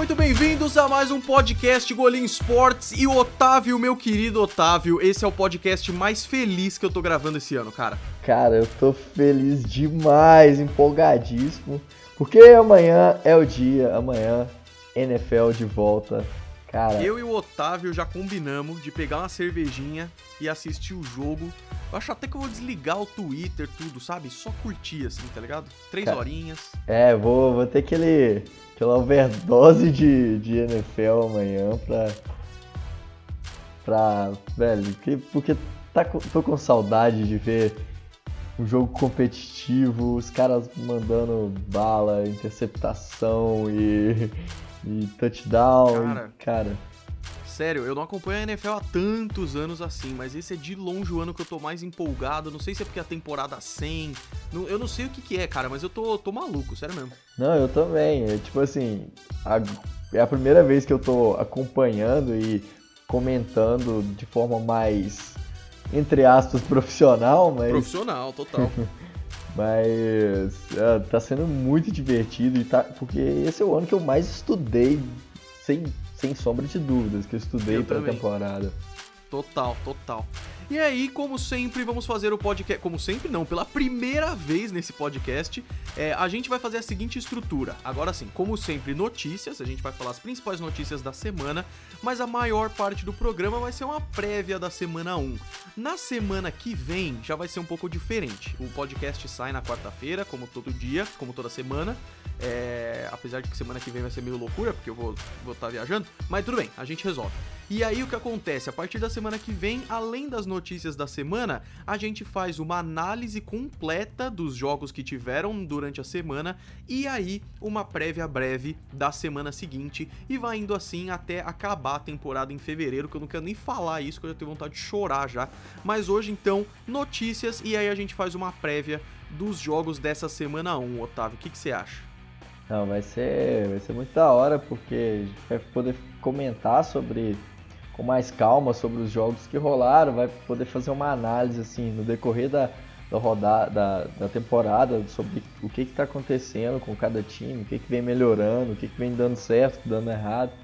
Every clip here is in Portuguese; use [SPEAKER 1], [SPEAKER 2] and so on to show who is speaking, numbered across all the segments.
[SPEAKER 1] muito bem-vindos a mais um podcast Golim Sports. E o Otávio, meu querido Otávio, esse é o podcast mais feliz que eu tô gravando esse ano, cara.
[SPEAKER 2] Cara, eu tô feliz demais, empolgadíssimo, porque amanhã é o dia, amanhã NFL de volta. Cara,
[SPEAKER 1] Eu e o Otávio já combinamos de pegar uma cervejinha e assistir o jogo. Eu acho até que eu vou desligar o Twitter, tudo, sabe? Só curtir, assim, tá ligado? Três
[SPEAKER 2] Cara.
[SPEAKER 1] horinhas.
[SPEAKER 2] é, vou, vou ter aquele, aquela overdose de, de NFL amanhã pra. pra. velho, que- porque tá, tô com saudade de ver um jogo competitivo, os caras mandando bala, interceptação e. e touchdown.
[SPEAKER 1] Cara.
[SPEAKER 2] e, cara
[SPEAKER 1] Sério, eu não acompanho a NFL há tantos anos assim, mas esse é de longe o ano que eu tô mais empolgado. Não sei se é porque a temporada 100. não- eu não sei o que, que é, cara, mas eu tô, tô maluco, sério mesmo.
[SPEAKER 2] Não, eu também. É tipo assim, a- é a primeira vez que eu tô acompanhando e comentando de forma mais, entre aspas, profissional, mas,
[SPEAKER 1] Profissional, total.
[SPEAKER 2] mas é, tá sendo muito divertido e tá, porque esse é o ano que eu mais estudei, sem, sem sombra de dúvidas, que eu estudei
[SPEAKER 1] Eu
[SPEAKER 2] pra
[SPEAKER 1] também.
[SPEAKER 2] temporada.
[SPEAKER 1] Total, total. E aí, como sempre, vamos fazer o podcast. Como sempre, não, pela primeira vez nesse podcast, é, a gente vai fazer a seguinte estrutura. Agora sim, como sempre, notícias. A gente vai falar as principais notícias da semana, mas a maior parte do programa vai ser uma prévia da semana 1. Na semana que vem já vai ser um pouco diferente. O podcast sai na quarta-feira, como todo dia, como toda semana. É, apesar de que semana que vem vai ser meio loucura, porque eu vou estar vou tá viajando, mas tudo bem, a gente resolve. E aí o que acontece? A partir da semana que vem, além das notícias da semana, a gente faz uma análise completa dos jogos que tiveram durante a semana e aí uma prévia breve da semana seguinte e vai indo assim até acabar a temporada em fevereiro, que eu não quero nem falar isso, que eu já tenho vontade de chorar já. Mas hoje então, notícias e aí a gente faz uma prévia dos jogos dessa semana 1, Otávio. O que você acha?
[SPEAKER 2] Não, vai ser, vai ser muito da hora, porque a gente vai poder comentar sobre com mais calma sobre os jogos que rolaram, vai poder fazer uma análise assim no decorrer da, da rodada da, da temporada sobre o que está acontecendo com cada time, o que, que vem melhorando, o que, que vem dando certo, dando errado.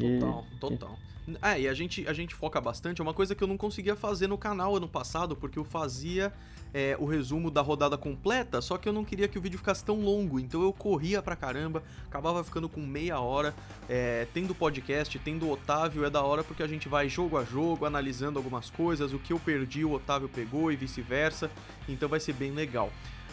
[SPEAKER 2] E-
[SPEAKER 1] Total, total. É, e a gente, a gente foca bastante, é uma coisa que eu não conseguia fazer no canal ano passado, porque eu fazia é, o resumo da rodada completa, só que eu não queria que o vídeo ficasse tão longo, então eu corria pra caramba, acabava ficando com meia hora, é, tendo podcast, tendo Otávio, é da hora porque a gente vai jogo a jogo, analisando algumas coisas, o que eu perdi o Otávio pegou e vice-versa, então vai ser bem legal.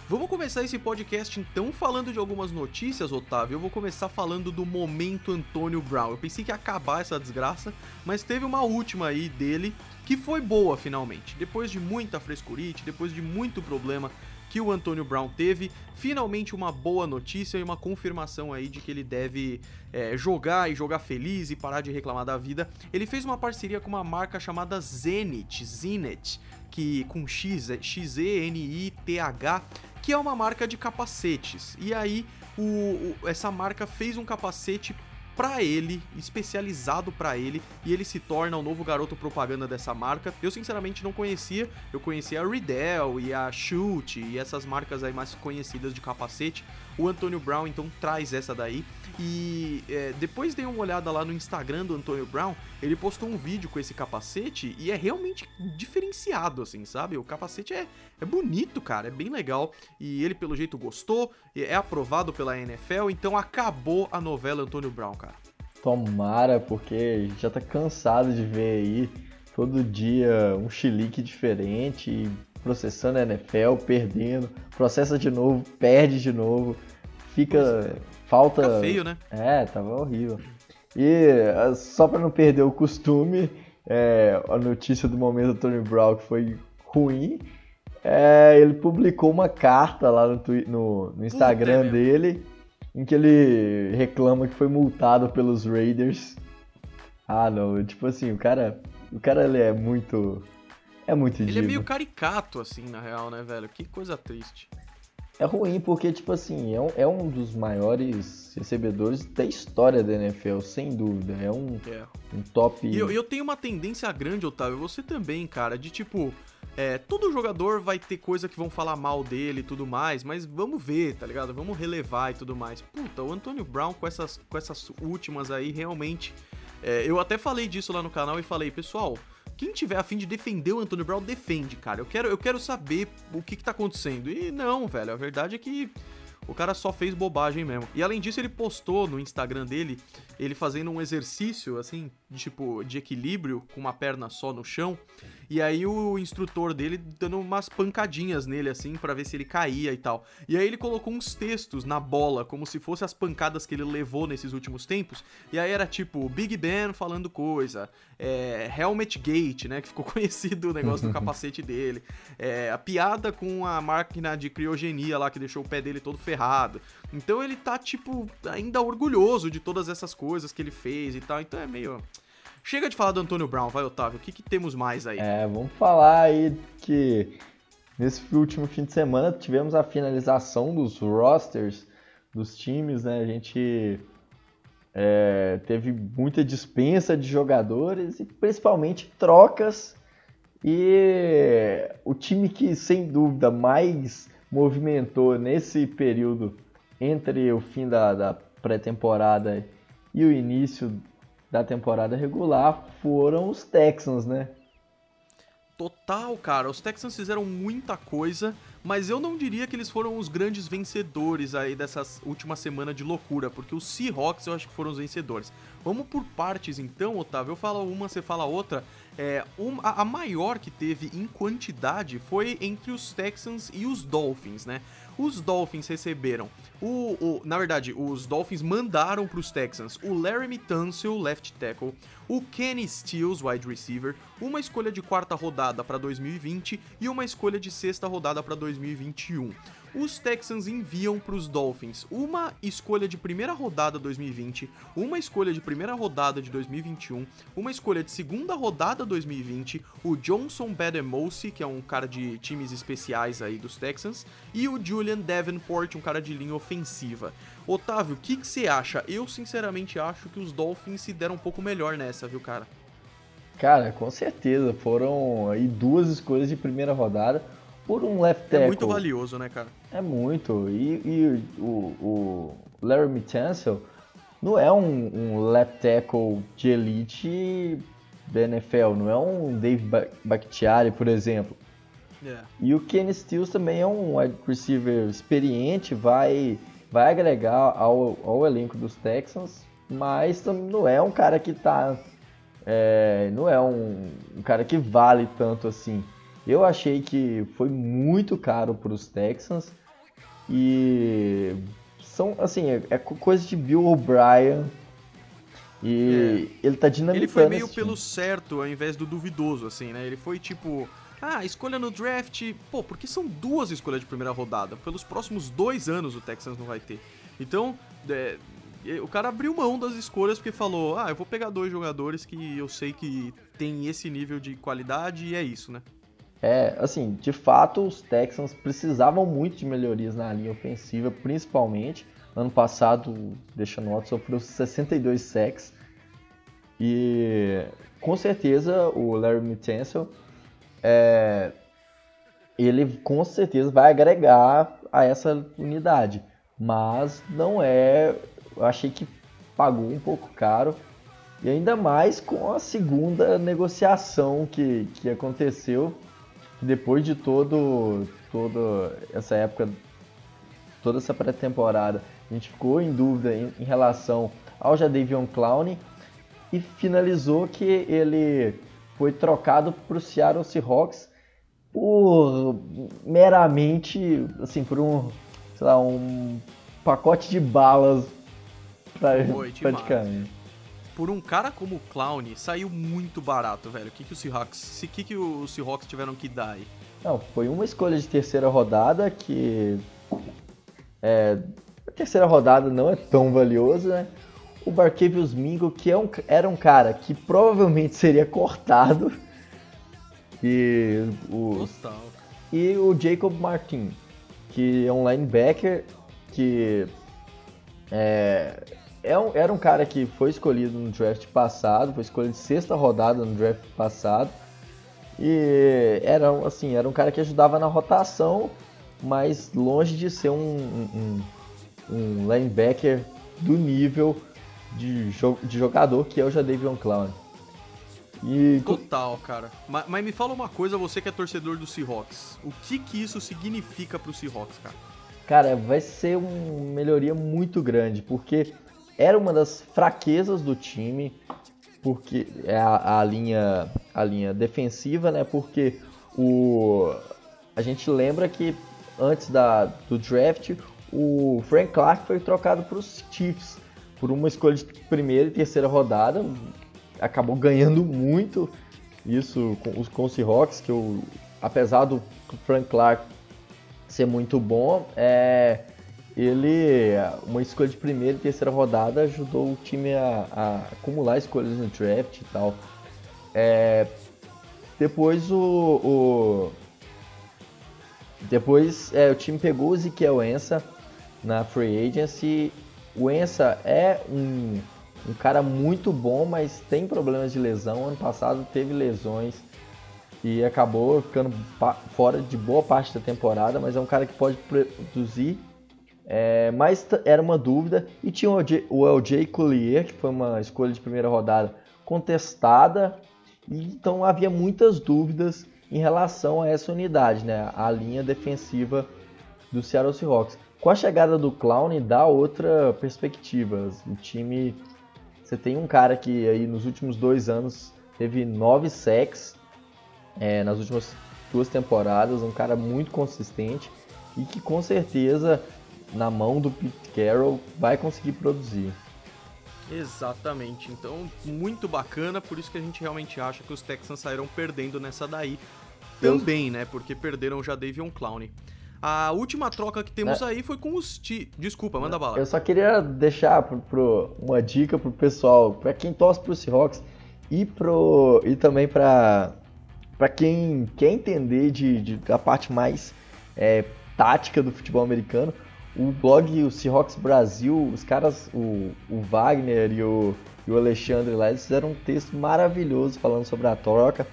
[SPEAKER 1] Vamos começar esse podcast então falando de algumas notícias, Otávio. Eu vou começar falando do momento Antônio Brown. Eu pensei que ia acabar essa desgraça, mas teve uma última aí dele que foi boa finalmente. Depois de muita frescurite, depois de muito problema que o Antônio Brown teve, finalmente uma boa notícia e uma confirmação aí de que ele deve é, jogar e jogar feliz e parar de reclamar da vida. Ele fez uma parceria com uma marca chamada Zenit, Zenit, que com X, é X-E-N-I-T-H, que é uma marca de capacetes. E aí, o, o- essa marca fez um capacete pra ele, especializado pra ele, e ele se torna o novo garoto propaganda dessa marca. Eu sinceramente não conhecia, eu conhecia a Riddell e a Shoot e essas marcas aí mais conhecidas de capacete. O Antônio Brown então traz essa daí. E é, depois dei uma olhada lá no Instagram do Antônio Brown, ele postou um vídeo com esse capacete e é realmente diferenciado, assim, sabe? O capacete é, é bonito, cara, é bem legal. E ele, pelo jeito, gostou, é aprovado pela NFL, então acabou a novela Antônio Brown, cara.
[SPEAKER 2] Tomara, porque já tá cansado de ver aí todo dia um chilique diferente, processando a NFL, perdendo, processa de novo, perde de novo, fica. falta.
[SPEAKER 1] Fica feio, né?
[SPEAKER 2] É, tava horrível. E ah, só pra não perder o costume, é, a notícia do momento do Tony Brown que foi ruim. é, ele publicou uma carta lá no, twi- no- no Instagram
[SPEAKER 1] mesmo.
[SPEAKER 2] dele em que ele reclama que foi multado pelos Raiders. Ah, não, tipo assim, o cara, o cara ele é muito é muito
[SPEAKER 1] Ele é meio caricato, assim, na real, né, velho? Que coisa triste.
[SPEAKER 2] É ruim porque, tipo assim, é um, é um dos maiores recebedores da história da NFL, sem dúvida. É um,
[SPEAKER 1] É.
[SPEAKER 2] um top.
[SPEAKER 1] E eu, eu tenho uma tendência grande, Otávio, você também, cara, de tipo. É, todo jogador vai ter coisa que vão falar mal dele e tudo mais, mas vamos ver, tá ligado? Vamos relevar e tudo mais. Puta, o Antônio Brown com essas, com essas últimas aí, realmente. É, eu até falei disso lá no canal e falei, pessoal, quem tiver afim de defender o Antônio Brown, defende, cara. Eu quero, eu quero saber o que, que tá acontecendo. E não, velho, a verdade é que o cara só fez bobagem mesmo. E além disso, ele postou no Instagram dele ele fazendo um exercício, assim, tipo, de equilíbrio, com uma perna só no chão. E aí o instrutor dele dando umas pancadinhas nele, assim, para ver se ele caía e tal. E aí ele colocou uns textos na bola, como se fossem as pancadas que ele levou nesses últimos tempos. E aí era tipo, Big Ben falando coisa, é, Helmet Gate, né, que ficou conhecido o negócio do capacete dele. É, a piada com a máquina de criogenia lá, que deixou o pé dele todo ferrado. Então ele tá, tipo, ainda orgulhoso de todas essas coisas que ele fez e tal. Então é meio. Chega de falar do Antônio Brown, vai, Otávio. O que, que temos mais aí?
[SPEAKER 2] É, vamos falar aí que nesse último fim de semana tivemos a finalização dos rosters dos times, né? A gente é, teve muita dispensa de jogadores e principalmente trocas. E o time que sem dúvida mais movimentou nesse período entre o fim da, da pré-temporada e o início da temporada regular foram os Texans, né?
[SPEAKER 1] Total, cara. Os Texans fizeram muita coisa, mas eu não diria que eles foram os grandes vencedores aí dessas última semana de loucura, porque os Seahawks eu acho que foram os vencedores. Vamos por partes então, Otávio. Eu falo uma, você fala outra. É, um, a, a maior que teve em quantidade foi entre os Texans e os Dolphins, né? Os Dolphins receberam. O, o, na verdade, os Dolphins mandaram para os Texans o Larry Tunsil, left tackle, o Kenny Stills, wide receiver, uma escolha de quarta rodada para 2020 e uma escolha de sexta rodada para 2021 os Texans enviam para os Dolphins uma escolha de primeira rodada 2020, uma escolha de primeira rodada de 2021, uma escolha de segunda rodada 2020, o Johnson Bademosi, que é um cara de times especiais aí dos Texans, e o Julian Davenport, um cara de linha ofensiva. Otávio, o que você acha? Eu sinceramente acho que os Dolphins se deram um pouco melhor nessa, viu, cara?
[SPEAKER 2] Cara, com certeza. Foram aí duas escolhas de primeira rodada por um left tackle.
[SPEAKER 1] É muito valioso, né, cara?
[SPEAKER 2] É muito. E, e o, o Larry Mitansel não é um, um, left tackle de elite da NFL, não é um Dave Bakhtiari, por exemplo. Yeah. É. E o Kenny Stills também é um wide receiver experiente, vai, vai agregar ao, ao elenco dos Texans, mas não é um cara que tá. É, não é um, um cara que vale tanto assim. Eu achei que foi muito caro para os Texans e são assim é, é coisa de Bill O'Brien e é. ele tá dinamitando.
[SPEAKER 1] Ele foi meio pelo certo ao invés do duvidoso, assim, né? Ele foi tipo ah, escolha no draft. Pô, porque são duas escolhas de primeira rodada. Pelos próximos dois anos o Texans não vai ter. Então, é, o cara abriu mão das escolhas porque falou: ah, eu vou pegar dois jogadores que eu sei que tem esse nível de qualidade e é isso, né?
[SPEAKER 2] É, assim, de fato, os Texans precisavam muito de melhorias na linha ofensiva, principalmente. Ano passado, deixa nota, sofreu 62 sacks. E com certeza o Larry Mitansel, é, ele com certeza vai agregar a essa unidade. Mas não é. Eu achei que pagou um pouco caro. E ainda mais com a segunda negociação que, que aconteceu depois de todo toda essa época, toda essa pré-temporada, a gente ficou em dúvida em, em relação ao Jadavion Clown e finalizou que ele foi trocado para o Seattle Seahawks por meramente, assim, por um, sei lá, um pacote de balas praticamente
[SPEAKER 1] por um cara como o Clown, saiu muito barato, velho. O que, que os Seahawks, o que, que os Seahawks tiveram que dar aí?
[SPEAKER 2] Não, foi uma escolha de terceira rodada que é, a terceira rodada não é tão valiosa, né? O Barkevius Mingo, que é um, era um cara que provavelmente seria cortado. E o,
[SPEAKER 1] Total.
[SPEAKER 2] e o Jacob Martin, que é um linebacker que é, é um, era um cara que foi escolhido no draft passado, foi escolhido sexta rodada no draft passado. E era, assim, era um cara que ajudava na rotação, mas longe de ser um, um, um linebacker do nível de, jo de jogador que é o Jadavion Clown.
[SPEAKER 1] E... Total, cara. Mas, mas, me fala uma coisa, você que é torcedor do Seahawks. O que que isso significa pro Seahawks, cara?
[SPEAKER 2] Cara, vai ser uma melhoria muito grande, porque era uma das fraquezas do time, porque é a, a linha a linha defensiva, né? Porque o a gente lembra que antes da, do draft, o Frank Clark foi trocado para os Chiefs por uma escolha de primeira e terceira rodada, acabou ganhando muito isso com os, com os Seahawks, que eu, apesar do Frank Clark ser muito bom, é, ele, uma escolha de primeira e terceira rodada ajudou o time a, a acumular escolhas no draft e tal. É, depois o, o depois é, o time pegou o Ezequiel Ensa na free agency. O Ensa é um um cara muito bom, mas tem problemas de lesão. Ano passado teve lesões e acabou ficando fora de boa parte da temporada, mas é um cara que pode produzir. É, mas era uma dúvida. E tinha o LJ, Collier, que foi uma escolha de primeira rodada contestada. Então havia muitas dúvidas em relação a essa unidade, né? a linha defensiva do Seattle Seahawks. Com a chegada do Clown dá outra perspectiva. O time você tem um cara que aí nos últimos dois anos teve nove sacks é, nas últimas duas temporadas, um cara muito consistente e que com certeza na mão do Pete Carroll vai conseguir produzir.
[SPEAKER 1] Exatamente, então muito bacana, por isso que a gente realmente acha que os Texans saíram perdendo nessa daí também, né? Porque perderam já Davion Clowney. A última troca que temos é. aí foi com os. Ti... Desculpa, manda bala.
[SPEAKER 2] Eu só queria deixar pro, pro, uma dica pro pessoal, para quem torce pro Seahawks e, pro, e também para para quem quer entender de, de, da parte mais é, tática do futebol americano. O blog o Seahawks Brasil, os caras, o, o Wagner e o, e o Alexandre lá, eles fizeram um texto maravilhoso falando sobre a troca,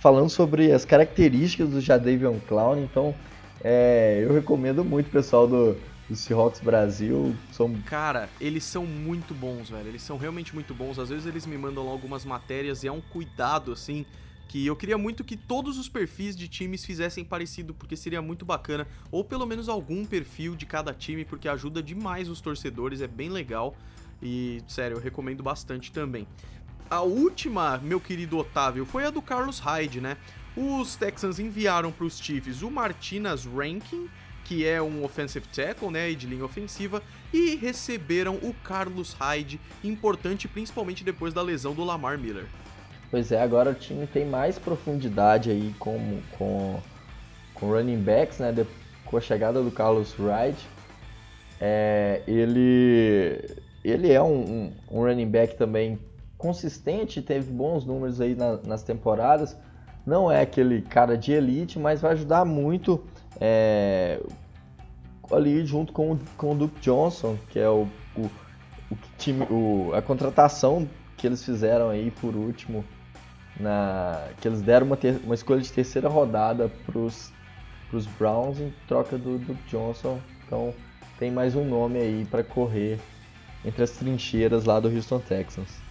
[SPEAKER 2] falando sobre as características do Jadavion Clown. Então, é, eu recomendo muito o pessoal do, do Seahawks Brasil.
[SPEAKER 1] São... Cara, eles são muito bons, velho. Eles são realmente muito bons. Às vezes eles me mandam algumas matérias e é um cuidado, assim, que eu queria muito que todos os perfis de times fizessem parecido, porque seria muito bacana. Ou pelo menos algum perfil de cada time, porque ajuda demais os torcedores, é bem legal. E, sério, eu recomendo bastante também. A última, meu querido Otávio, foi a do Carlos Hyde, né? Os Texans enviaram para os Chiefs o Martinez Rankin, que é um offensive tackle, né, de linha ofensiva, e receberam o Carlos Hyde, importante principalmente depois da lesão do Lamar Miller.
[SPEAKER 2] Pois é, agora o time tem mais profundidade aí com, com, com running backs, né, com a chegada do Carlos Hyde. É, ele, ele é um, um, um, running back também consistente, teve bons números aí na, nas temporadas, não é aquele cara de elite, mas vai ajudar muito é, ali junto com, com o Duke Johnson, que é o, o, o time, o, a contratação que eles fizeram aí por último, na, que eles deram uma, ter, uma escolha de terceira rodada para os Browns em troca do Duke Johnson. Então tem mais um nome aí para correr entre as trincheiras lá do Houston Texans.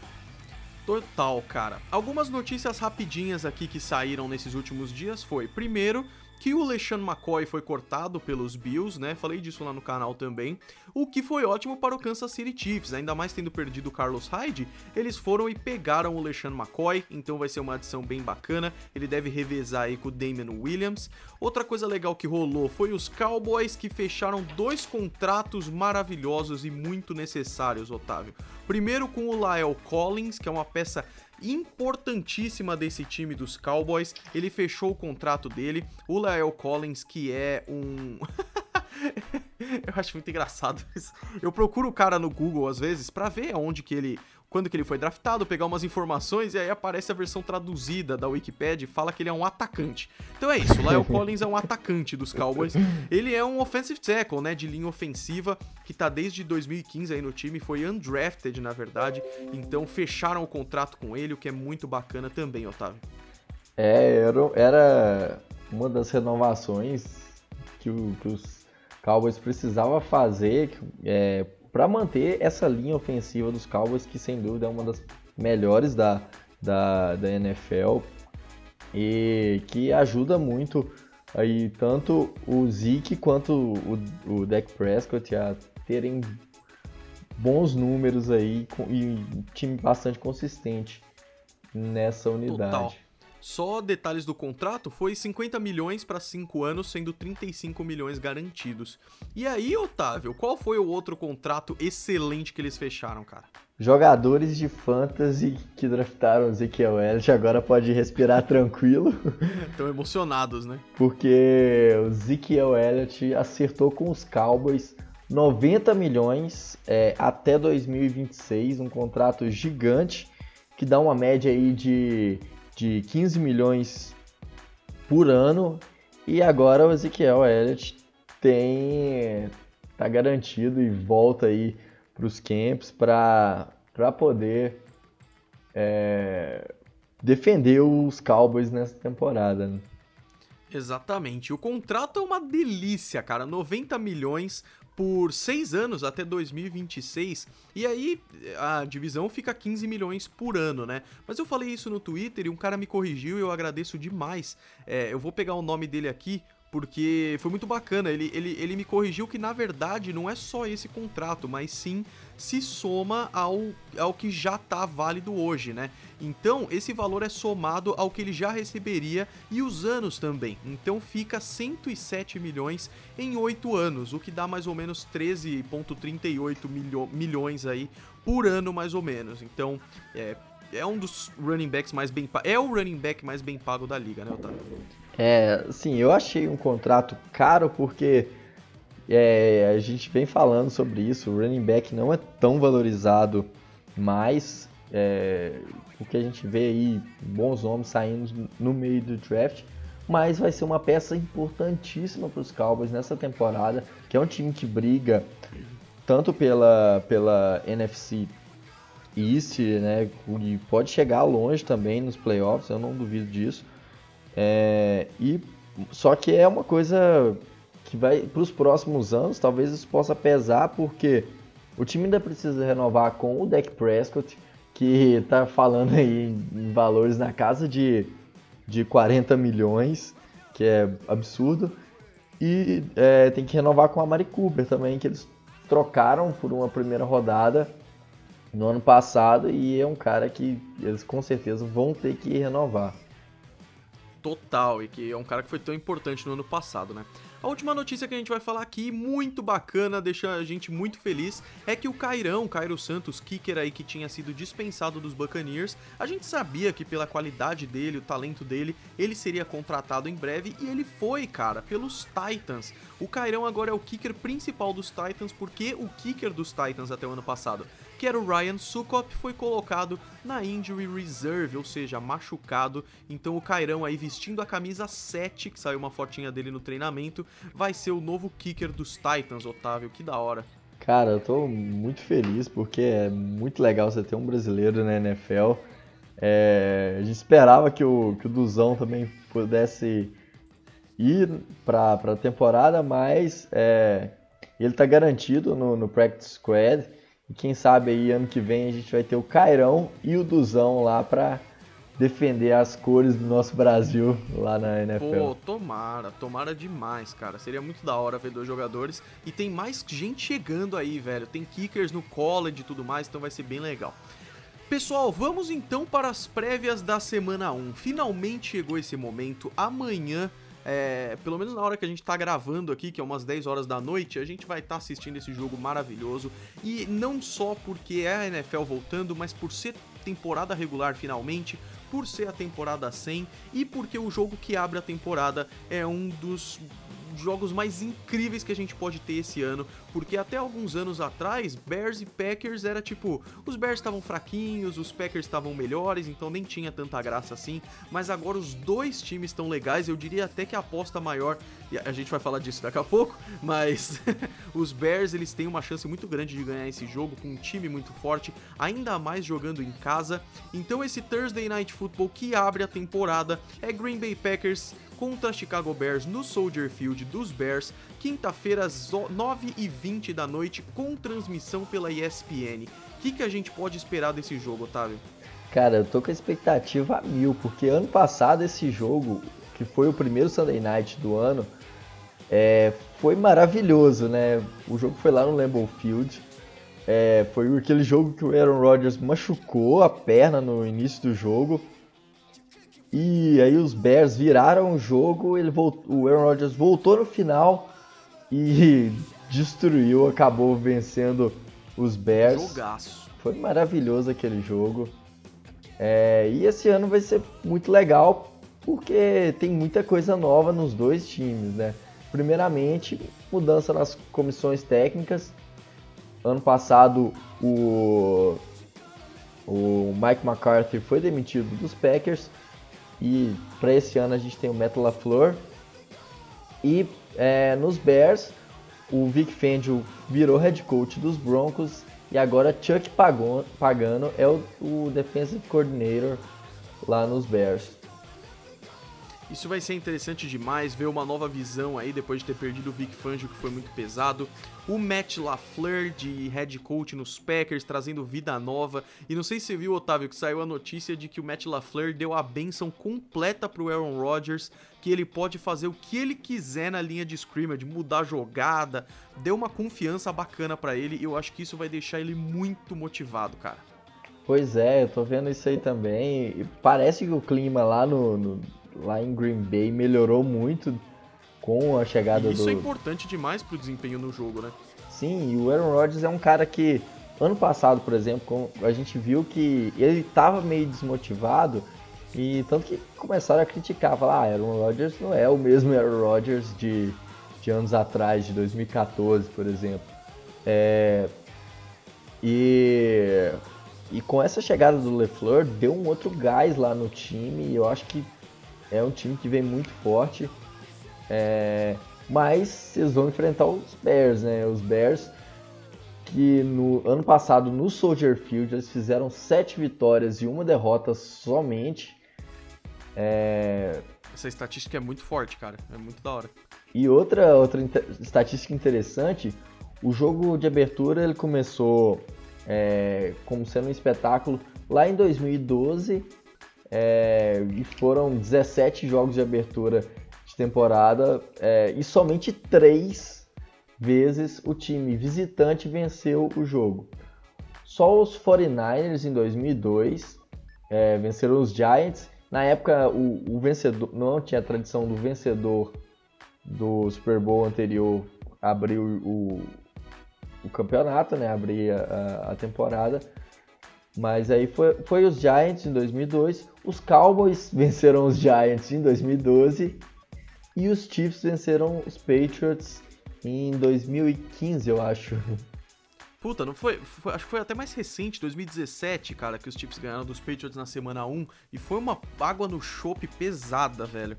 [SPEAKER 1] Total, cara. Algumas notícias rapidinhas aqui que saíram nesses últimos dias foi, primeiro, que o LeSean McCoy foi cortado pelos Bills, né? Falei disso lá no canal também. O que foi ótimo para o Kansas City Chiefs, ainda mais tendo perdido o Carlos Hyde, eles foram e pegaram o LeSean McCoy, então vai ser uma adição bem bacana. Ele deve revezar aí com o Damian Williams. Outra coisa legal que rolou foi os Cowboys que fecharam dois contratos maravilhosos e muito necessários, Otávio. Primeiro com o Lyle Collins, que é uma peça importantíssima desse time dos Cowboys. Ele fechou o contrato dele. O Lael Collins, que é um. eu acho muito engraçado isso. Eu procuro o cara no Google às vezes para ver aonde que ele quando que ele foi draftado, pegar umas informações e aí aparece a versão traduzida da Wikipedia e fala que ele é um atacante. Então é isso, o Lyle Collins é um atacante dos Cowboys. Ele é um offensive tackle, né, de linha ofensiva, que tá desde 2015 aí no time, foi undrafted na verdade, então fecharam o contrato com ele, o que é muito bacana também, Otávio.
[SPEAKER 2] É, era, era uma das renovações que, o, que os Cowboys precisavam fazer é, para manter essa linha ofensiva dos Cowboys, que sem dúvida é uma das melhores da, da, da NFL e que ajuda muito aí tanto o Zeke quanto o, o Dak Prescott a terem bons números aí e um time bastante consistente nessa unidade. Total.
[SPEAKER 1] Só detalhes do contrato foi 50 milhões para 5 anos, sendo 35 milhões garantidos. E aí, Otávio, qual foi o outro contrato excelente que eles fecharam, cara?
[SPEAKER 2] Jogadores de fantasy que draftaram o Ezekiel Elliott agora pode respirar tranquilo.
[SPEAKER 1] Estão emocionados, né?
[SPEAKER 2] Porque o Ezekiel Elliott acertou com os Cowboys 90 milhões é, até 2026, um contrato gigante que dá uma média aí de, de 15 milhões por ano. E agora o Ezekiel Elliott tem tá garantido e volta aí para os camps para poder é, defender os Cowboys nessa temporada. Né?
[SPEAKER 1] Exatamente. O contrato é uma delícia, cara. 90 milhões por seis anos até 2026. E aí a divisão fica 15 milhões por ano, né? Mas eu falei isso no Twitter e um cara me corrigiu e eu agradeço demais. É, eu vou pegar o nome dele aqui porque foi muito bacana. Ele, ele, ele me corrigiu que na verdade não é só esse contrato, mas sim se soma ao, ao que já tá válido hoje, né? Então esse valor é somado ao que ele já receberia e os anos também. Então fica 107 milhões em 8 anos, o que dá mais ou menos 13,38 milho, milhões aí por ano, mais ou menos. Então é, é um dos running backs mais bem é o running back mais bem pago da liga, né, Otávio?
[SPEAKER 2] É, sim, eu achei um contrato caro porque é, a gente vem falando sobre isso, o running back não é tão valorizado mais, é, porque a gente vê aí bons nomes saindo no meio do draft, mas vai ser uma peça importantíssima para os Cowboys nessa temporada, que é um time que briga tanto pela, pela NFC East, né, e pode chegar longe também nos playoffs, eu não duvido disso. É, e só que é uma coisa que vai para os próximos anos, talvez isso possa pesar, porque o time ainda precisa renovar com o Dak Prescott, que está falando aí em valores na casa de, de 40 milhões, que é absurdo. E é, tem que renovar com a Mari Cooper também, que eles trocaram por uma primeira rodada no ano passado e é um cara que eles com certeza vão ter que renovar
[SPEAKER 1] total e que é um cara que foi tão importante no ano passado, né? A última notícia que a gente vai falar aqui, muito bacana, deixa a gente muito feliz, é que o Cairão, Cairo Santos, kicker aí que tinha sido dispensado dos Buccaneers, a gente sabia que pela qualidade dele, o talento dele, ele seria contratado em breve e ele foi, cara, pelos Titans. O Cairão agora é o kicker principal dos Titans porque o kicker dos Titans até o ano passado que era o Ryan Sukop, foi colocado na Injury Reserve, ou seja, machucado. Então o Cairão aí vestindo a camisa 7, que saiu uma fotinha dele no treinamento, vai ser o novo kicker dos Titans, Otávio. Que da hora.
[SPEAKER 2] Cara, eu tô muito feliz porque é muito legal você ter um brasileiro na NFL. É, a gente esperava que o, que o Duzão também pudesse ir para a temporada, mas é, ele tá garantido no, no Practice Squad. E quem sabe aí ano que vem a gente vai ter o Cairão e o Duzão lá para defender as cores do nosso Brasil lá na NFL.
[SPEAKER 1] Pô, tomara, tomara demais, cara. Seria muito da hora ver dois jogadores. E tem mais gente chegando aí, velho. Tem kickers no college e tudo mais, então vai ser bem legal. Pessoal, vamos então para as prévias da semana 1. Finalmente chegou esse momento. Amanhã é, pelo menos na hora que a gente tá gravando aqui, que é umas 10 horas da noite, a gente vai estar tá assistindo esse jogo maravilhoso. E não só porque é a NFL voltando, mas por ser temporada regular finalmente, por ser a temporada 100 e porque o jogo que abre a temporada é um dos jogos mais incríveis que a gente pode ter esse ano, porque até alguns anos atrás, Bears e Packers era tipo, os Bears estavam fraquinhos, os Packers estavam melhores, então nem tinha tanta graça assim, mas agora os dois times estão legais, eu diria até que a aposta maior, e a gente vai falar disso daqui a pouco, mas os Bears eles têm uma chance muito grande de ganhar esse jogo com um time muito forte, ainda mais jogando em casa. Então esse Thursday Night Football que abre a temporada é Green Bay Packers contra Chicago Bears no Soldier Field dos Bears, quinta-feira às 9h20 da noite, com transmissão pela ESPN. O que, que a gente pode esperar desse jogo, Otávio?
[SPEAKER 2] Cara, eu tô com a expectativa a mil, porque ano passado esse jogo, que foi o primeiro Sunday Night do ano, é, foi maravilhoso, né? O jogo foi lá no Lambeau Field. É, foi aquele jogo que o Aaron Rodgers machucou a perna no início do jogo. E aí os Bears viraram o jogo, ele voltou, o Aaron Rodgers voltou no final e destruiu, acabou vencendo os Bears.
[SPEAKER 1] Jogaço.
[SPEAKER 2] Foi maravilhoso aquele jogo. É, e esse ano vai ser muito legal porque tem muita coisa nova nos dois times, né? Primeiramente, mudança nas comissões técnicas. Ano passado, o, o Mike McCarthy foi demitido dos Packers e para esse ano a gente tem o Matt LaFleur. E é, nos Bears, o Vic Fangio virou head coach dos Broncos e agora Chuck Pagano é o, o defensive coordinator lá nos Bears.
[SPEAKER 1] Isso vai ser interessante demais, ver uma nova visão aí depois de ter perdido o Vic Fangio, que foi muito pesado. O Matt LaFleur de head coach nos Packers, trazendo vida nova. E não sei se você viu, Otávio, que saiu a notícia de que o Matt LaFleur deu a benção completa pro Aaron Rodgers, que ele pode fazer o que ele quiser na linha de scrimmage, mudar a jogada. Deu uma confiança bacana para ele e eu acho que isso vai deixar ele muito motivado, cara.
[SPEAKER 2] Pois é, eu tô vendo isso aí também. Parece que o clima lá no, no lá em Green Bay melhorou muito com a chegada
[SPEAKER 1] e isso
[SPEAKER 2] do...
[SPEAKER 1] é importante demais pro desempenho no jogo, né?
[SPEAKER 2] Sim, e o Aaron Rodgers é um cara que ano passado, por exemplo, a gente viu que ele estava meio desmotivado e tanto que começaram a criticar, falar, ah, Aaron Rodgers não é o mesmo Aaron Rodgers de, de anos atrás, de 2014, por exemplo. É, e, e com essa chegada do LeFleur, deu um outro gás lá no time e eu acho que é um time que vem muito forte. É, mas eles vão enfrentar os Bears, né? Os Bears que no ano passado no Soldier Field eles fizeram sete vitórias e uma derrota somente. É...
[SPEAKER 1] Essa estatística é muito forte, cara. É muito da hora.
[SPEAKER 2] E outra, outra estatística interessante, o jogo de abertura ele começou é, como sendo um espetáculo lá em 2012 é, e foram 17 jogos de abertura de temporada é, e somente três vezes o time visitante venceu o jogo. Só os 49ers em 2002 é, venceram os Giants. Na época, o, o, vencedor não tinha a tradição do vencedor do Super Bowl anterior abrir o, o, o campeonato, né? abrir a, a temporada. Mas aí foi, foi os Giants em 2002, os Cowboys venceram os Giants em 2012 e os Chiefs venceram os Patriots em 2015, eu acho.
[SPEAKER 1] Puta, não foi, foi, Acho que foi até mais recente, 2017, cara, que os Chiefs ganharam dos Patriots na semana 1. E foi uma água no chope pesada, velho.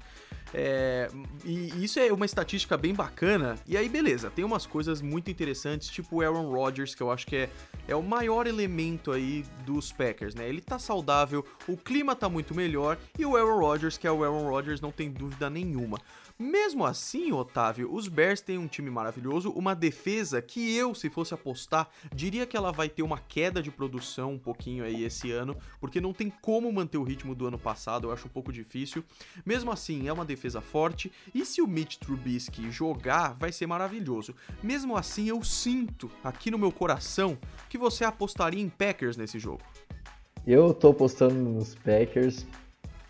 [SPEAKER 1] É, e isso é uma estatística bem bacana. E aí, beleza, tem umas coisas muito interessantes, tipo o Aaron Rodgers, que eu acho que é, é o maior elemento aí dos Packers, né? Ele tá saudável, o clima tá muito melhor, e o Aaron Rodgers, que é o Aaron Rodgers, não tem dúvida nenhuma. Mesmo assim, Otávio, os Bears têm um time maravilhoso, uma defesa que eu, se fosse apostar, diria que ela vai ter uma queda de produção um pouquinho aí esse ano, porque não tem como manter o ritmo do ano passado, eu acho um pouco difícil. Mesmo assim, é uma defesa forte, e se o Mitch Trubisky jogar, vai ser maravilhoso. Mesmo assim, eu sinto aqui no meu coração que você apostaria em Packers nesse jogo.
[SPEAKER 2] Eu tô apostando nos Packers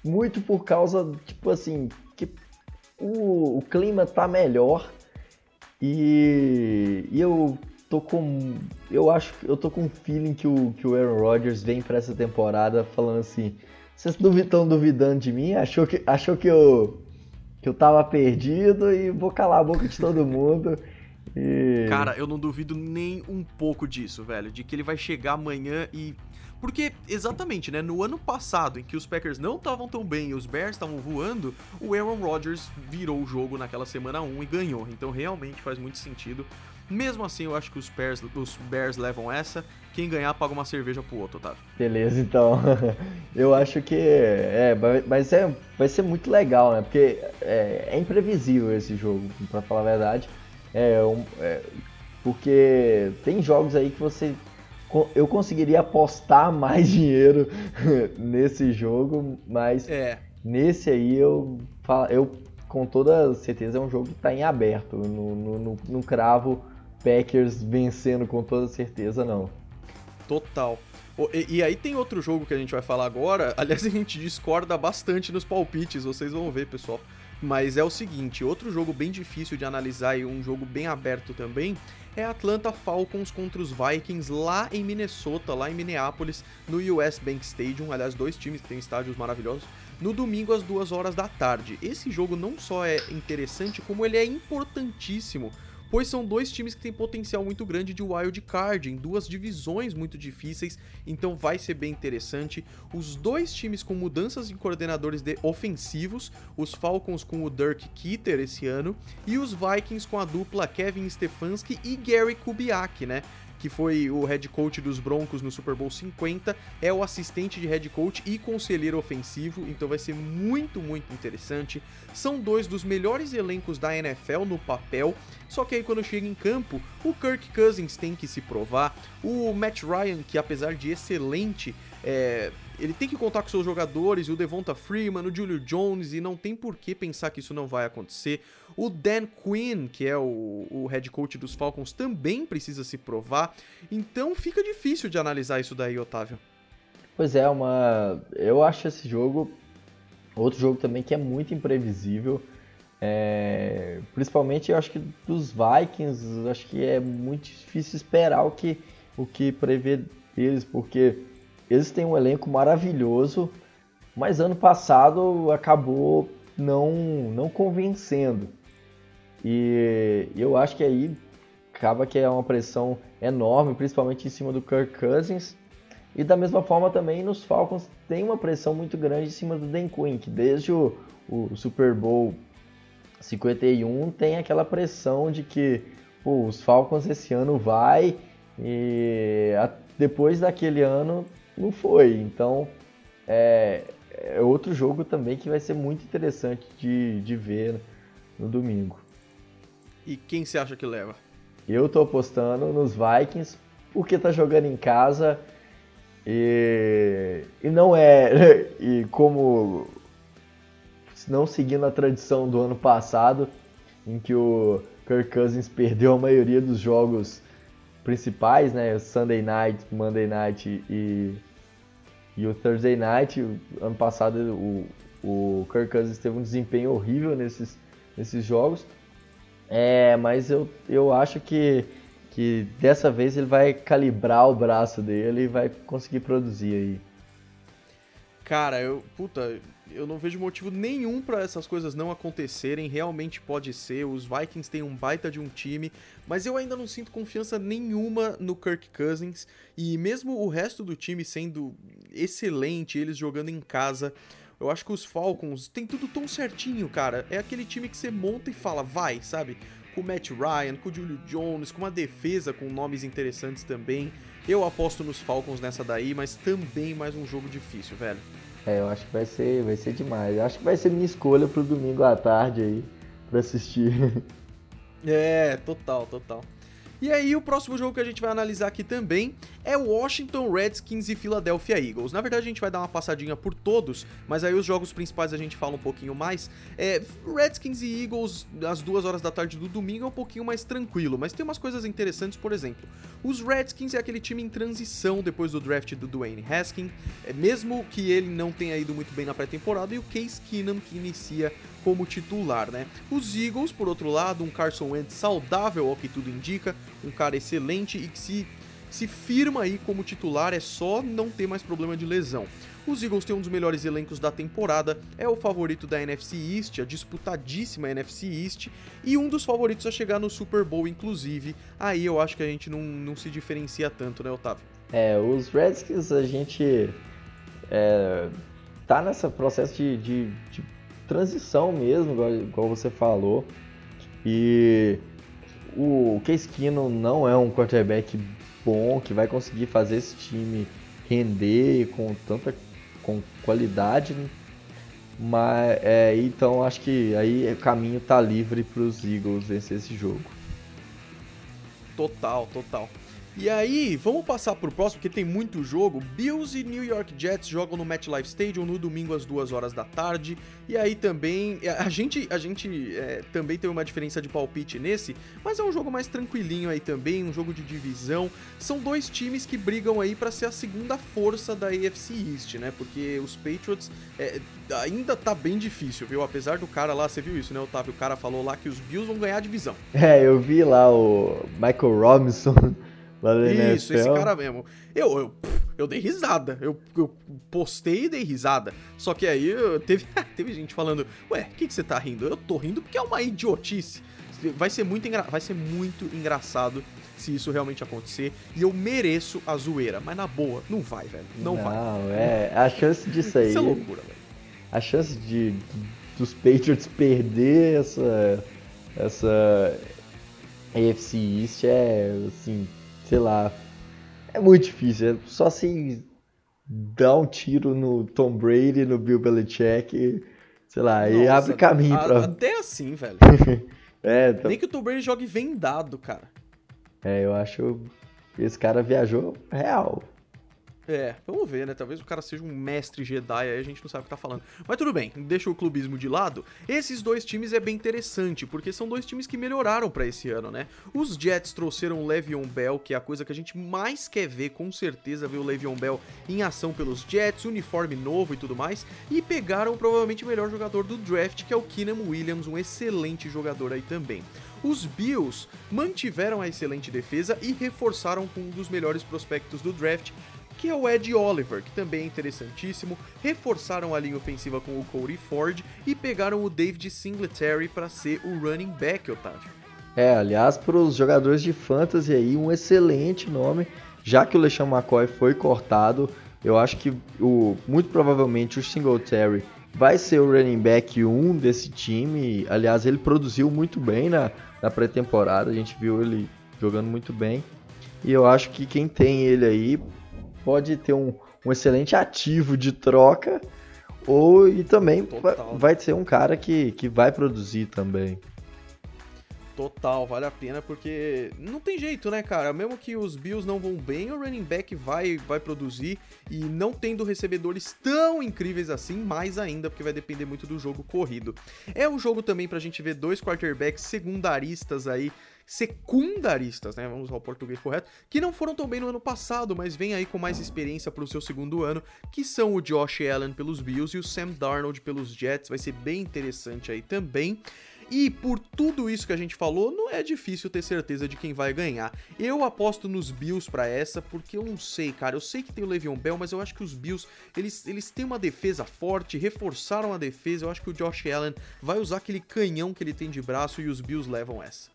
[SPEAKER 2] muito por causa, tipo assim, que o, o clima tá melhor e, e, eu tô com. Eu acho eu tô com um feeling que o, que o Aaron Rodgers vem para essa temporada falando assim. Vocês estão duvidando de mim? Achou que, achou que eu que eu tava perdido e vou calar a boca de todo mundo. E...
[SPEAKER 1] Cara, eu não duvido nem um pouco disso, velho. De que ele vai chegar amanhã e. Porque, exatamente, né? No ano passado, em que os Packers não estavam tão bem e os Bears estavam voando, o Aaron Rodgers virou o jogo naquela semana 1 e ganhou. Então, realmente faz muito sentido. Mesmo assim, eu acho que os Bears, os Bears levam essa. Quem ganhar paga uma cerveja pro outro, Otávio.
[SPEAKER 2] Beleza, então. eu acho que. É, mas é, vai ser muito legal, né? Porque é, é imprevisível esse jogo, para falar a verdade. É, um, é, porque tem jogos aí que você. Eu conseguiria apostar mais dinheiro nesse jogo, mas
[SPEAKER 1] é.
[SPEAKER 2] nesse aí eu, eu com toda certeza é um jogo que está em aberto. No, no, no, no cravo Packers vencendo com toda certeza, não.
[SPEAKER 1] Total. E, e, aí tem outro jogo que a gente vai falar agora. Aliás, a gente discorda bastante nos palpites, vocês vão ver, pessoal. Mas é o seguinte, outro jogo bem difícil de analisar e um jogo bem aberto também é Atlanta Falcons contra os Vikings lá em Minnesota, lá em Minneapolis, no US Bank Stadium. Aliás, dois times que têm estádios maravilhosos. No domingo às duas horas da tarde. Esse jogo não só é interessante, como ele é importantíssimo pois são dois times que têm potencial muito grande de wild card em duas divisões muito difíceis, então vai ser bem interessante. Os dois times com mudanças em coordenadores de ofensivos, os Falcons com o Dirk Kitter esse ano e os Vikings com a dupla Kevin Stefanski e Gary Kubiak, né? Que foi o head coach dos Broncos no Super Bowl 50, é o assistente de head coach e conselheiro ofensivo, então vai ser muito, muito interessante. São dois dos melhores elencos da NFL no papel, só que aí quando chega em campo, o Kirk Cousins tem que se provar, o Matt Ryan, que apesar de excelente, é, ele tem que contar com seus jogadores, o Devonta Freeman, o Julio Jones, e não tem por que pensar que isso não vai acontecer. O Dan Quinn, que é o, o head coach dos Falcons, também precisa se provar. Então fica difícil de analisar isso daí, Otávio.
[SPEAKER 2] Pois é, uma. Eu acho esse jogo. Outro jogo também que é muito imprevisível. É... Principalmente eu acho que dos Vikings, acho que é muito difícil esperar o que, o que prever deles, porque eles têm um elenco maravilhoso, mas ano passado acabou não, não convencendo. E eu acho que aí acaba que é uma pressão enorme, principalmente em cima do Kirk Cousins. E da mesma forma também nos Falcons tem uma pressão muito grande em cima do Dan Quinn, que desde o, o Super Bowl 51 tem aquela pressão de que pô, os Falcons esse ano vai e a, depois daquele ano não foi. Então é, é, outro jogo também que vai ser muito interessante de, de ver no domingo.
[SPEAKER 1] E quem você acha que leva?
[SPEAKER 2] Eu tô apostando nos Vikings porque tá jogando em casa e, e não é e como não seguindo a tradição do ano passado em que o Kirk Cousins perdeu a maioria dos jogos principais, né? Sunday Night, Monday Night e e o Thursday Night, ano passado, o, o Kirk Cousins teve um desempenho horrível nesses, nesses jogos. É, mas eu, eu acho que, que dessa vez ele vai calibrar o braço dele e vai conseguir produzir aí.
[SPEAKER 1] Cara, eu. Puta, eu não vejo motivo nenhum para essas coisas não acontecerem. Realmente pode ser. Os Vikings têm um baita de um time, mas eu ainda não sinto confiança nenhuma no Kirk Cousins. E mesmo o resto do time sendo excelente, eles jogando em casa, eu acho que os Falcons tem tudo tão certinho, cara. É aquele time que você monta e fala, vai, sabe? Com o Matt Ryan, com o Julio Jones, com uma defesa com nomes interessantes também. Eu aposto nos Falcons nessa daí, mas também mais um jogo difícil, velho.
[SPEAKER 2] É, eu acho que vai ser, vai ser demais. Eu acho que vai ser minha escolha pro domingo à tarde aí, pra assistir.
[SPEAKER 1] É, total, total. E aí, o próximo jogo que a gente vai analisar aqui também é Washington Redskins e Philadelphia Eagles. Na verdade, a gente vai dar uma passadinha por todos, mas aí os jogos principais a gente fala um pouquinho mais. É, Redskins e Eagles, às duas horas da tarde do domingo, é um pouquinho mais tranquilo, mas tem umas coisas interessantes, por exemplo. Os Redskins é aquele time em transição depois do draft do Dwayne Haskins, é, mesmo que ele não tenha ido muito bem na pré-temporada, e o Case Keenum que inicia como titular, né? Os Eagles, por outro lado, um Carson Wentz saudável, ao que tudo indica, um cara excelente e que se se firma aí como titular, é só não ter mais problema de lesão. Os Eagles têm um dos melhores elencos da temporada, é o favorito da NFC East, a disputadíssima NFC East, e um dos favoritos a chegar no Super Bowl, inclusive. Aí eu acho que a gente não, não se diferencia tanto, né, Otávio?
[SPEAKER 2] É, os Redskins a gente é, tá nesse processo de, de, de transição mesmo, igual, igual, você falou. E o Case não é um quarterback bom que vai conseguir fazer esse time render com tanta com qualidade. Né? Mas é, então acho que aí o caminho tá livre para os Eagles vencer esse jogo.
[SPEAKER 1] Total, total. E aí, vamos passar pro próximo, porque tem muito jogo. Bills e New York Jets jogam no MetLife Stadium no domingo às 2 horas da tarde. E aí também, é, a gente, a gente é, também tem uma diferença de palpite nesse, mas é um jogo mais tranquilinho aí também, um jogo de divisão. São dois times que brigam aí para ser a segunda força da AFC East, né? Porque os Patriots é, ainda tá bem difícil, viu? Apesar do cara lá, você viu isso, né, Otávio? O cara falou lá que os Bills vão ganhar a divisão.
[SPEAKER 2] É, eu vi lá o Michael Robinson
[SPEAKER 1] isso, esse cara mesmo. Eu, eu, eu dei risada. Eu, eu postei e dei risada. Só que aí teve, teve gente falando: Ué, o que, que você tá rindo? Eu tô rindo porque é uma idiotice. Vai ser, muito engra... Vai ser muito engraçado se isso realmente acontecer. E eu mereço a zoeira. Mas na boa, não vai, velho. Não, não vai.
[SPEAKER 2] Não, é. A chance disso aí.
[SPEAKER 1] Isso é loucura, velho.
[SPEAKER 2] A chance de, dos Patriots perder essa. Essa. AFC East é assim sei lá, é muito difícil. É só se dar um tiro no Tom Brady, no Bill Belichick, sei lá, Nossa, e abre caminho a, pra.
[SPEAKER 1] Até assim, velho.
[SPEAKER 2] é,
[SPEAKER 1] tá... Nem que o Tom Brady jogue vendado, cara.
[SPEAKER 2] É, eu acho. Esse cara viajou real.
[SPEAKER 1] É, vamos ver, né? Talvez o cara seja um mestre Jedi, aí a gente não sabe o que tá falando. Mas tudo bem, deixa o clubismo de lado. Esses dois times é bem interessante, porque são dois times que melhoraram para esse ano, né? Os Jets trouxeram o Le'Veon Bell, que é a coisa que a gente mais quer ver, com certeza, ver o Le'Veon Bell em ação pelos Jets, uniforme novo e tudo mais, e pegaram provavelmente o melhor jogador do draft, que é o Keenan Williams, um excelente jogador aí também. Os Bills mantiveram a excelente defesa e reforçaram com um dos melhores prospectos do draft, que é o Ed Oliver, que também é interessantíssimo. Reforçaram a linha ofensiva com o Cody Ford e pegaram o David Singletary para ser o running back, Otávio.
[SPEAKER 2] É, aliás, para os jogadores de fantasy aí, um excelente nome, já que o LeSean McCoy foi cortado, eu acho que o, muito provavelmente o Singletary vai ser o running back 1 desse time. Aliás, ele produziu muito bem na, na pré-temporada, a gente viu ele jogando muito bem. E eu acho que quem tem ele aí pode ter um, um excelente ativo de troca, ou e também Total. vai ser um cara que, que vai produzir também.
[SPEAKER 1] Total, vale a pena porque não tem jeito, né, cara? Mesmo que os Bills não vão bem, o running back vai, vai produzir e não tendo recebedores tão incríveis assim, mais ainda, porque vai depender muito do jogo corrido. É um jogo também pra gente ver dois quarterbacks secundaristas aí secundaristas, né? Vamos usar o português correto, que não foram tão bem no ano passado, mas vem aí com mais experiência para o seu segundo ano, que são o Josh Allen pelos Bills e o Sam Darnold pelos Jets. Vai ser bem interessante aí também. E por tudo isso que a gente falou, não é difícil ter certeza de quem vai ganhar. Eu aposto nos Bills para essa, porque eu não sei, cara. Eu sei que tem o Le'Veon Bell, mas eu acho que os Bills, eles, eles têm uma defesa forte, reforçaram a defesa. Eu acho que o Josh Allen vai usar aquele canhão que ele tem de braço e os Bills levam essa.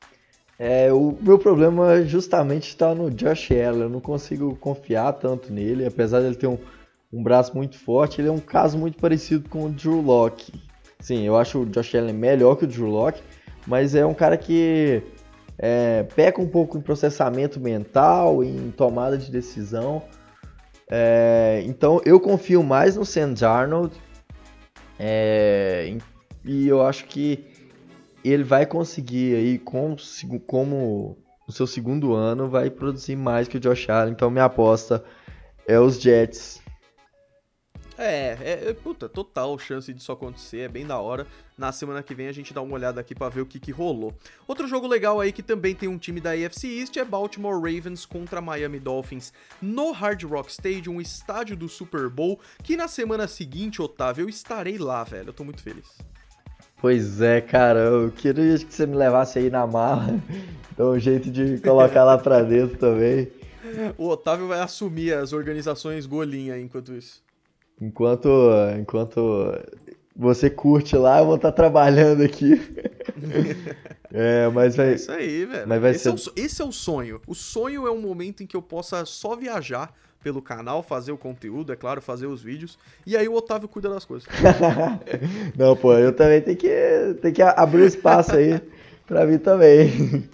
[SPEAKER 2] É, o meu problema justamente está no Josh Allen. Eu não consigo confiar tanto nele, apesar de ele ter um, um braço muito forte. Ele é um caso muito parecido com o Drew Locke. Sim, eu acho o Josh Allen melhor que o Drew Locke, mas é um cara que é, peca um pouco em processamento mental, em tomada de decisão. É, então eu confio mais no Sam Darnold é, e eu acho que ele vai conseguir aí, com, como no seu segundo ano, vai produzir mais que o Josh Allen. Então minha aposta é os Jets.
[SPEAKER 1] É, é, é, puta, total chance disso acontecer, é bem da hora. Na semana que vem a gente dá uma olhada aqui para ver o que, que rolou. Outro jogo legal aí que também tem um time da AFC East é Baltimore Ravens contra Miami Dolphins no Hard Rock Stadium, estádio do Super Bowl, que na semana seguinte, Otávio, eu estarei lá, velho. Eu tô muito feliz.
[SPEAKER 2] Pois é, cara, eu queria que você me levasse aí na mala. Dá um jeito de colocar lá pra dentro também.
[SPEAKER 1] O Otávio vai assumir as organizações Golinha enquanto isso.
[SPEAKER 2] enquanto, enquanto você curte lá, eu vou estar tá trabalhando aqui.
[SPEAKER 1] é, mas vai. É isso aí, velho. Mas vai esse, ser... é o, esse é o sonho. O sonho é um momento em que eu possa só viajar pelo canal, fazer o conteúdo, é claro, fazer os vídeos. E aí o Otávio cuida das coisas.
[SPEAKER 2] Não, pô, eu também tenho que, tenho que abrir espaço aí pra mim também.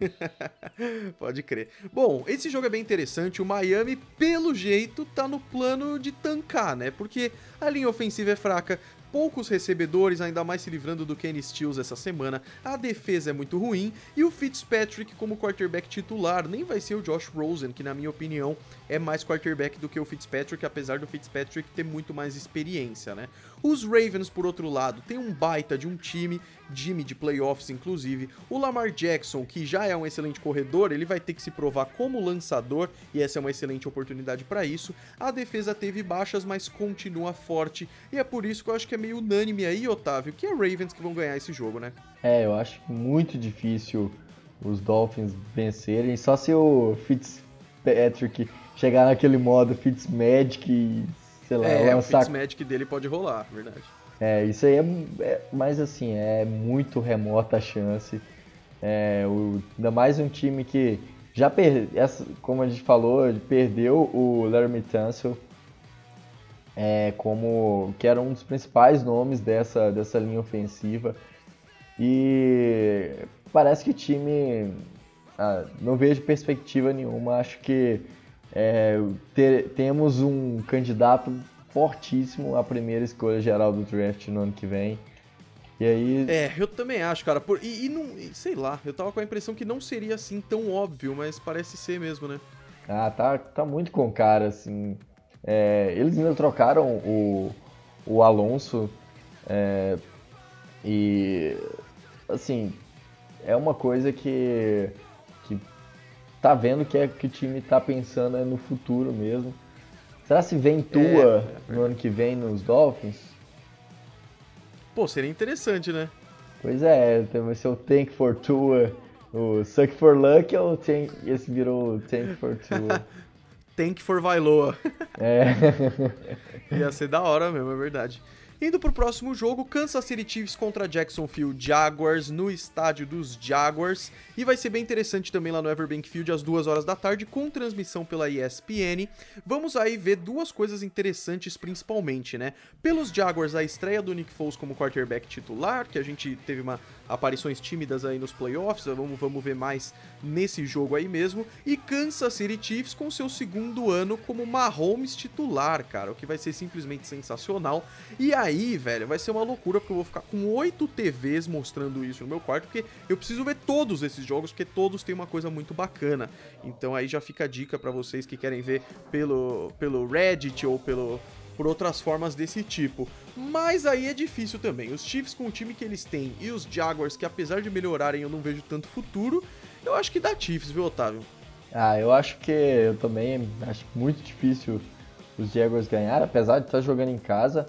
[SPEAKER 1] Pode crer. Bom, esse jogo é bem interessante. O Miami, pelo jeito, tá no plano de tancar, né? Porque a linha ofensiva é fraca, poucos recebedores, ainda mais se livrando do Kenny Stills essa semana, a defesa é muito ruim e o Fitzpatrick como quarterback titular nem vai ser o Josh Rosen, que na minha opinião é mais quarterback do que o Fitzpatrick, apesar do Fitzpatrick ter muito mais experiência, né? Os Ravens, por outro lado, tem um baita de um time, Jimmy de playoffs inclusive. O Lamar Jackson, que já é um excelente corredor, ele vai ter que se provar como lançador e essa é uma excelente oportunidade para isso. A defesa teve baixas, mas continua forte e é por isso que eu acho que é meio unânime aí, Otávio, que é Ravens que vão ganhar esse jogo, né?
[SPEAKER 2] É, eu acho muito difícil os Dolphins vencerem, só se o Fitzpatrick chegar naquele modo Fitzmagic e sei lá,
[SPEAKER 1] é, lançar... o Fitzmagic dele pode rolar, verdade.
[SPEAKER 2] É, isso aí é, é mas assim, é muito remota a chance. É, o, ainda mais um time que já perdeu, como a gente falou, perdeu o Larry Tunsil, é, como que era um dos principais nomes dessa, dessa linha ofensiva. E parece que o time ah, não vejo perspectiva nenhuma. Acho que é, ter, temos um candidato fortíssimo à primeira escolha geral do draft no ano que vem. E aí.
[SPEAKER 1] É, eu também acho, cara. Por, e, e não. sei lá, eu tava com a impressão que não seria assim tão óbvio, mas parece ser mesmo, né?
[SPEAKER 2] Ah, tá, tá muito com cara, assim. É, eles ainda trocaram o, o Alonso. É, e. Assim. É uma coisa que tá vendo que é que o time tá pensando é no futuro mesmo. Será se vem Tua é, é, no ano que vem nos Dolphins?
[SPEAKER 1] Pô, seria interessante, né?
[SPEAKER 2] Pois é, vai ser o Tank for Tua, o Suck for Luck ou tank, esse virou o Tank for Tua?
[SPEAKER 1] tank for Vailoa. É. Ia ser da hora mesmo, é verdade. Indo pro próximo jogo, Kansas City Chiefs contra Jacksonville Jaguars no estádio dos Jaguars. E vai ser bem interessante também lá no Everbank Field às 2 horas da tarde, com transmissão pela ESPN. Vamos aí ver duas coisas interessantes principalmente, né? Pelos Jaguars, a estreia do Nick Foles como quarterback titular, que a gente teve uma aparições tímidas aí nos playoffs, vamos, vamos ver mais nesse jogo aí mesmo. E Kansas City Chiefs com seu segundo ano como Mahomes titular, cara, o que vai ser simplesmente sensacional. E aí, velho, vai ser uma loucura porque eu vou ficar com oito TVs mostrando isso no meu quarto, porque eu preciso ver todos esses jogos, porque todos têm uma coisa muito bacana. Então aí já fica a dica para vocês que querem ver pelo, pelo Reddit ou pelo por outras formas desse tipo. Mas aí é difícil também. Os Chiefs com o time que eles têm e os Jaguars, que apesar de melhorarem eu não vejo tanto futuro, eu acho que dá Chiefs, viu, Otávio?
[SPEAKER 2] Ah, eu acho que eu também acho muito difícil os Jaguars ganhar, apesar de estar jogando em casa.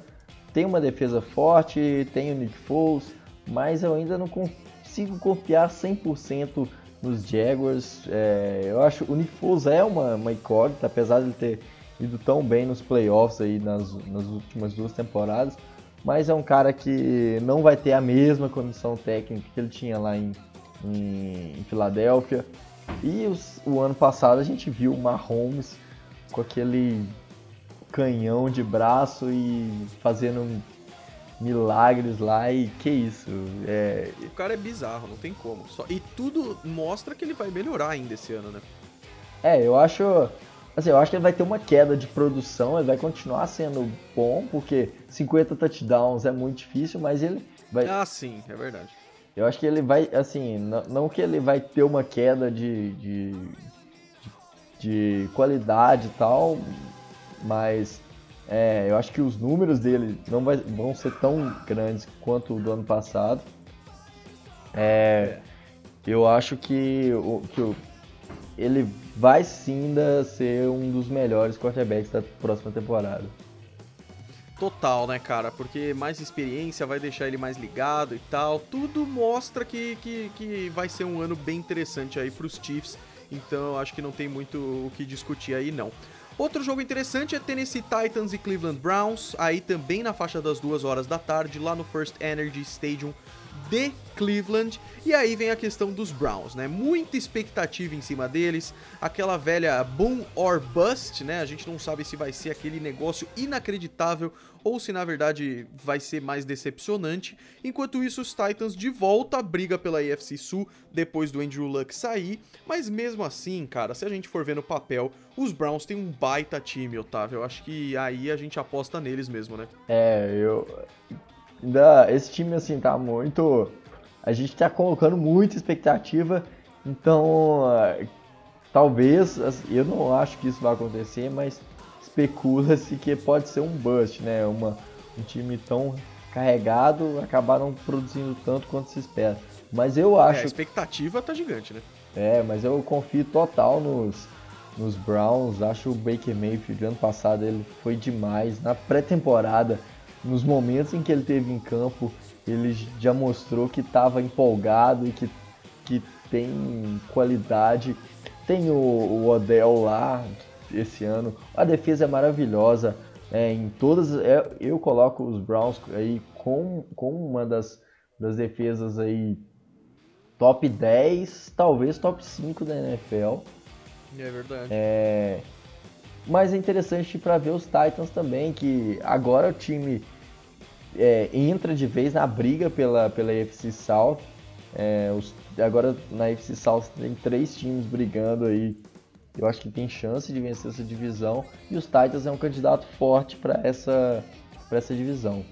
[SPEAKER 2] Tem uma defesa forte, tem o Nick Foles, mas eu ainda não consigo confiar 100% nos Jaguars. É, eu acho que o Nick Foles é uma, uma incógnita, apesar de ele ter ido tão bem nos playoffs aí nas, nas últimas duas temporadas, mas é um cara que não vai ter a mesma condição técnica que ele tinha lá em, em, em Filadélfia. E os, o ano passado a gente viu o Mahomes com aquele canhão de braço e fazendo milagres lá e que isso. É...
[SPEAKER 1] O cara é bizarro, não tem como. Só... E tudo mostra que ele vai melhorar ainda esse ano, né?
[SPEAKER 2] É, eu acho. Assim, eu acho que ele vai ter uma queda de produção, ele vai continuar sendo bom, porque 50 touchdowns é muito difícil, mas ele vai.
[SPEAKER 1] Ah, sim, é verdade.
[SPEAKER 2] Eu acho que ele vai, assim, não, não que ele vai ter uma queda de, de, de, de qualidade e tal, mas é, eu acho que os números dele não vai, vão ser tão grandes quanto o do ano passado. É, eu acho que, que ele vai sim ainda ser um dos melhores quarterbacks da próxima temporada.
[SPEAKER 1] Total, né, cara? Porque mais experiência vai deixar ele mais ligado e tal. Tudo mostra que, que, que vai ser um ano bem interessante aí pros Chiefs. Então acho que não tem muito o que discutir aí, não. Outro jogo interessante é Tennessee Titans e Cleveland Browns, aí também na faixa das duas horas da tarde, lá no First Energy Stadium de Cleveland. E aí vem a questão dos Browns, né? Muita expectativa em cima deles, aquela velha boom or bust, né? A gente não sabe se vai ser aquele negócio inacreditável ou se na verdade vai ser mais decepcionante. Enquanto isso, os Titans de volta à briga pela AFC Sul depois do Andrew Luck sair, mas mesmo assim, cara, se a gente for ver no papel, os Browns têm um baita time, Otávio. Eu acho que aí a gente aposta neles mesmo, né?
[SPEAKER 2] É, eu ainda esse time assim tá muito a gente tá colocando muita expectativa, então talvez assim, eu não acho que isso vai acontecer, mas especula-se que pode ser um bust, né? Uma, um time tão carregado acabar não produzindo tanto quanto se espera. Mas eu acho. É, a
[SPEAKER 1] expectativa tá gigante, né?
[SPEAKER 2] É, mas eu confio total nos, nos Browns. Acho o Baker Mayfield ano passado ele foi demais. Na pré-temporada, nos momentos em que ele teve em campo, ele já mostrou que estava empolgado e que, que tem qualidade. Tem o, o Odell lá, esse ano. A defesa é maravilhosa. É, em todas, é, eu coloco os Browns aí com, com uma das, das defesas aí top 10, talvez top 5 da NFL.
[SPEAKER 1] É verdade.
[SPEAKER 2] É, mas é interessante para ver os Titans também, que agora o time é, entra de vez na briga pela, pela AFC South. É, os, agora na AFC South tem três times brigando aí eu acho que tem chance de vencer essa divisão e os Titans é um candidato forte para essa, essa divisão.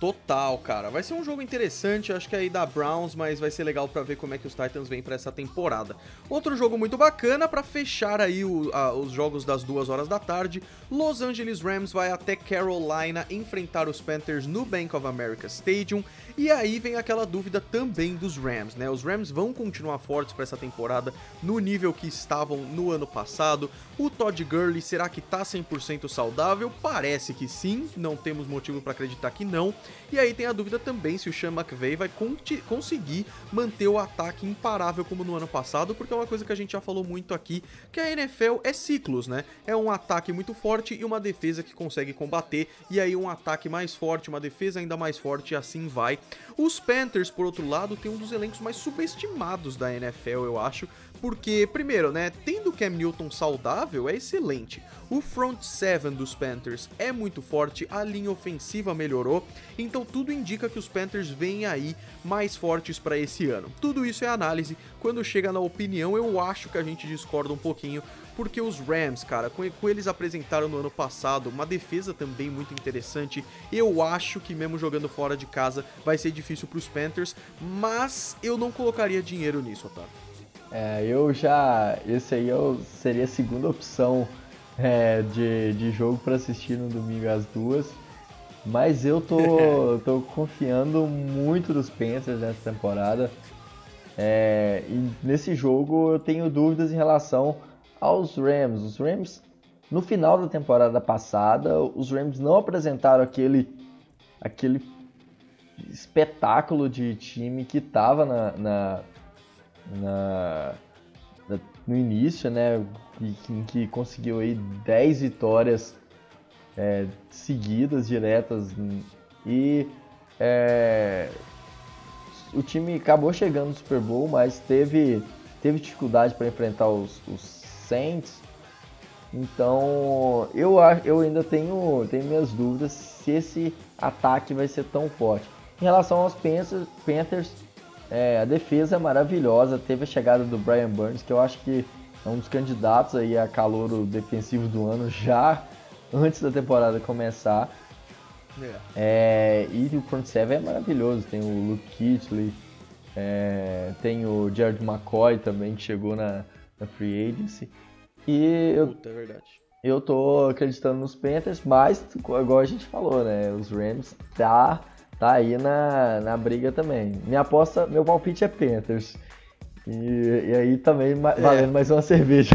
[SPEAKER 1] Total, cara. Vai ser um jogo interessante, acho que é aí da Browns, mas vai ser legal para ver como é que os Titans vêm para essa temporada. Outro jogo muito bacana para fechar aí o, a, os jogos das duas horas da tarde. Los Angeles Rams vai até Carolina enfrentar os Panthers no Bank of America Stadium. E aí vem aquela dúvida também dos Rams, né? Os Rams vão continuar fortes para essa temporada no nível que estavam no ano passado. O Todd Gurley será que tá 100% saudável? Parece que sim, não temos motivo para acreditar que não. E aí tem a dúvida também se o Sean McVay vai conseguir manter o ataque imparável como no ano passado, porque é uma coisa que a gente já falou muito aqui, que a NFL é ciclos, né? É um ataque muito forte e uma defesa que consegue combater, e aí um ataque mais forte, uma defesa ainda mais forte e assim vai. Os Panthers, por outro lado, tem um dos elencos mais subestimados da NFL, eu acho, porque, primeiro, né, tendo Cam Newton saudável é excelente. O front seven dos Panthers é muito forte, a linha ofensiva melhorou, então tudo indica que os Panthers vêm aí mais fortes para esse ano. Tudo isso é análise. Quando chega na opinião, eu acho que a gente discorda um pouquinho, porque os Rams, cara, com, com eles apresentaram no ano passado uma defesa também muito interessante. Eu acho que mesmo jogando fora de casa vai ser difícil para os Panthers, mas eu não colocaria dinheiro nisso, Otávio.
[SPEAKER 2] É, eu já. Esse aí eu, seria a segunda opção é, de, de jogo para assistir no domingo às duas. Mas eu tô, tô confiando muito nos Panthers nessa temporada. É, e nesse jogo eu tenho dúvidas em relação aos Rams. Os Rams, no final da temporada passada, os Rams não apresentaram aquele, aquele espetáculo de time que estava na, na na, no início, né, em que conseguiu aí 10 vitórias é, seguidas, diretas, e é, o time acabou chegando no Super Bowl, mas teve, teve dificuldade para enfrentar os, os Saints, então eu, eu ainda tenho, tenho minhas dúvidas se esse ataque vai ser tão forte. Em relação aos Panthers, Panthers é, a defesa é maravilhosa. Teve a chegada do Brian Burns, que eu acho que é um dos candidatos aí a calor defensivo do ano já antes da temporada começar. É. É, e o front seven é maravilhoso. Tem o Luke Kittley, é, tem o Jared McCoy também que chegou na, na free agency. E eu,
[SPEAKER 1] Puta, é verdade.
[SPEAKER 2] eu tô acreditando nos Panthers, mas igual a gente falou, né? Os Rams tá tá aí na, na briga também. Minha aposta, meu palpite é Panthers. E, e aí também é. valendo mais uma cerveja.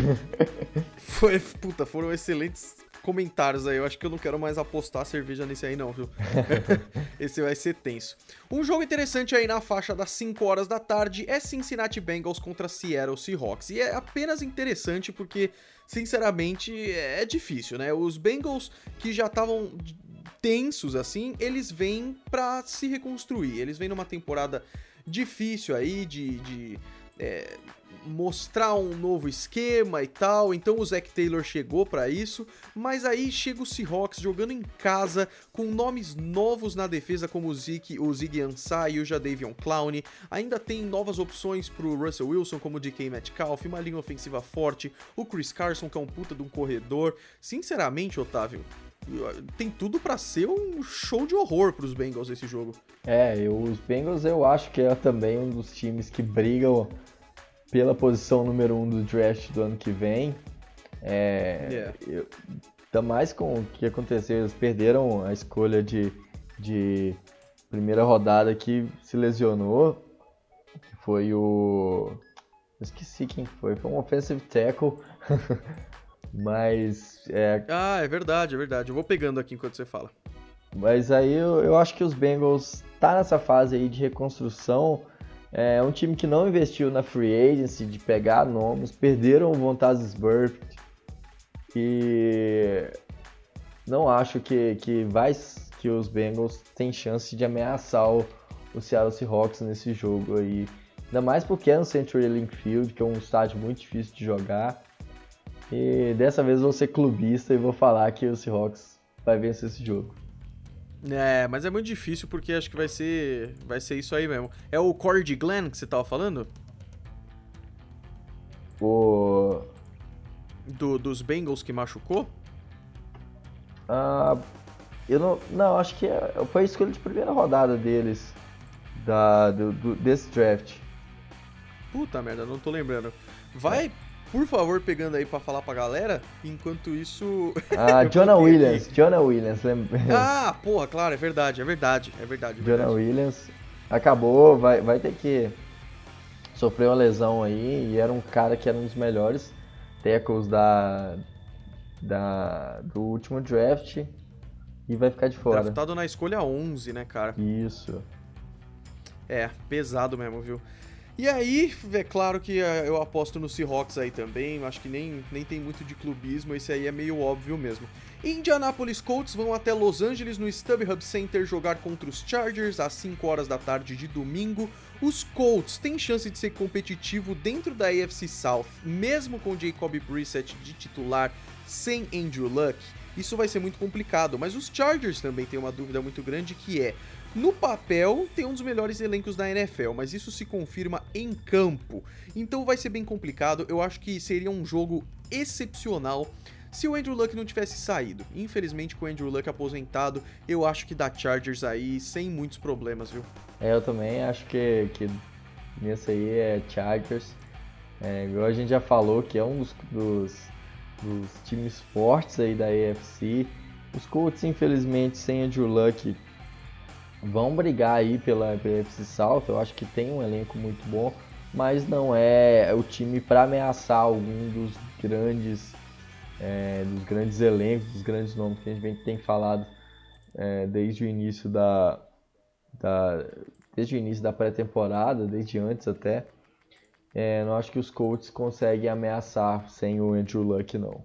[SPEAKER 1] Foi, puta, foram excelentes comentários aí. Eu acho que eu não quero mais apostar cerveja nesse aí, não, viu? Esse vai ser tenso. Um jogo interessante aí na faixa das 5 horas da tarde é Cincinnati Bengals contra Seattle Seahawks. E é apenas interessante porque, sinceramente, é difícil, né? Os Bengals que já estavam tensos assim, eles vêm para se reconstruir. Eles vêm numa temporada difícil aí de. de é, mostrar um novo esquema e tal. Então o Zac Taylor chegou para isso, mas aí chega o Seahawks jogando em casa com nomes novos na defesa como o Zeke, o Ziggy Ansah e o Jadavion Clown. Ainda tem novas opções pro Russell Wilson como o DK Metcalf, uma linha ofensiva forte, o Chris Carson que é um puta de um corredor. Sinceramente, Otávio, tem tudo para ser um show de horror para os Bengals esse jogo.
[SPEAKER 2] É, eu, os Bengals eu acho que é também um dos times que brigam pela posição número um do draft do ano que vem. É, yeah. eu, ainda mais com o que aconteceu, eles perderam a escolha de, de primeira rodada que se lesionou. Foi o. Esqueci quem foi. Foi um offensive tackle. Mas. É...
[SPEAKER 1] Ah, é verdade, é verdade. Eu vou pegando aqui enquanto você fala.
[SPEAKER 2] Mas aí eu, eu acho que os Bengals tá nessa fase aí de reconstrução é um time que não investiu na free agency, de pegar nomes, perderam o Vontazes Burft e não acho que, que, vai, que os Bengals têm chance de ameaçar o, o Seattle Seahawks nesse jogo aí. Ainda mais porque é no Century Link Field, que é um estádio muito difícil de jogar. E dessa vez vou ser clubista e vou falar que o Seahawks vai vencer esse jogo.
[SPEAKER 1] É, mas é muito difícil porque acho que vai ser vai ser isso aí mesmo. É o Cord Glenn que você tava falando?
[SPEAKER 2] O
[SPEAKER 1] do, dos Bengals que machucou?
[SPEAKER 2] Ah, eu não, não, acho que é, foi a escolha de primeira rodada deles da do, do, desse draft.
[SPEAKER 1] Puta merda, não tô lembrando. Vai, por favor, pegando aí para falar pra galera, enquanto isso.
[SPEAKER 2] Ah, Jonah Williams, aqui. Jonah Williams, lembra?
[SPEAKER 1] Ah, porra, claro, é verdade, é verdade, é verdade. É
[SPEAKER 2] Jonah Williams acabou, vai, vai ter que sofrer uma lesão aí e era um cara que era um dos melhores tackles da, da, do último draft e vai ficar de fora.
[SPEAKER 1] Draftado na escolha 11, né, cara?
[SPEAKER 2] Isso.
[SPEAKER 1] É, pesado mesmo, viu? E aí, é claro que é, eu aposto no Seahawks aí também, acho que nem, nem tem muito de clubismo, esse aí é meio óbvio mesmo. Indianapolis Colts vão até Los Angeles no StubHub Center jogar contra os Chargers às 5 horas da tarde de domingo. Os Colts têm chance de ser competitivo dentro da AFC South, mesmo com Jacob Brissett de titular sem Andrew Luck. Isso vai ser muito complicado, mas os Chargers também têm uma dúvida muito grande que é no papel, tem um dos melhores elencos da NFL, mas isso se confirma em campo. Então vai ser bem complicado. Eu acho que seria um jogo excepcional se o Andrew Luck não tivesse saído. Infelizmente, com o Andrew Luck aposentado, eu acho que dá Chargers aí sem muitos problemas, viu?
[SPEAKER 2] É, eu também acho que, que nesse aí é Chargers. É, igual a gente já falou, que é um dos, dos, dos times fortes aí da AFC. Os Colts, infelizmente, sem Andrew Luck, vão brigar aí pela, pela FC South, eu acho que tem um elenco muito bom, mas não é o time para ameaçar algum dos grandes é, dos grandes elencos, dos grandes nomes que a gente tem falado é, desde o início da, da desde o início da pré-temporada, desde antes até. É, não acho que os Colts conseguem ameaçar sem o Andrew Luck não.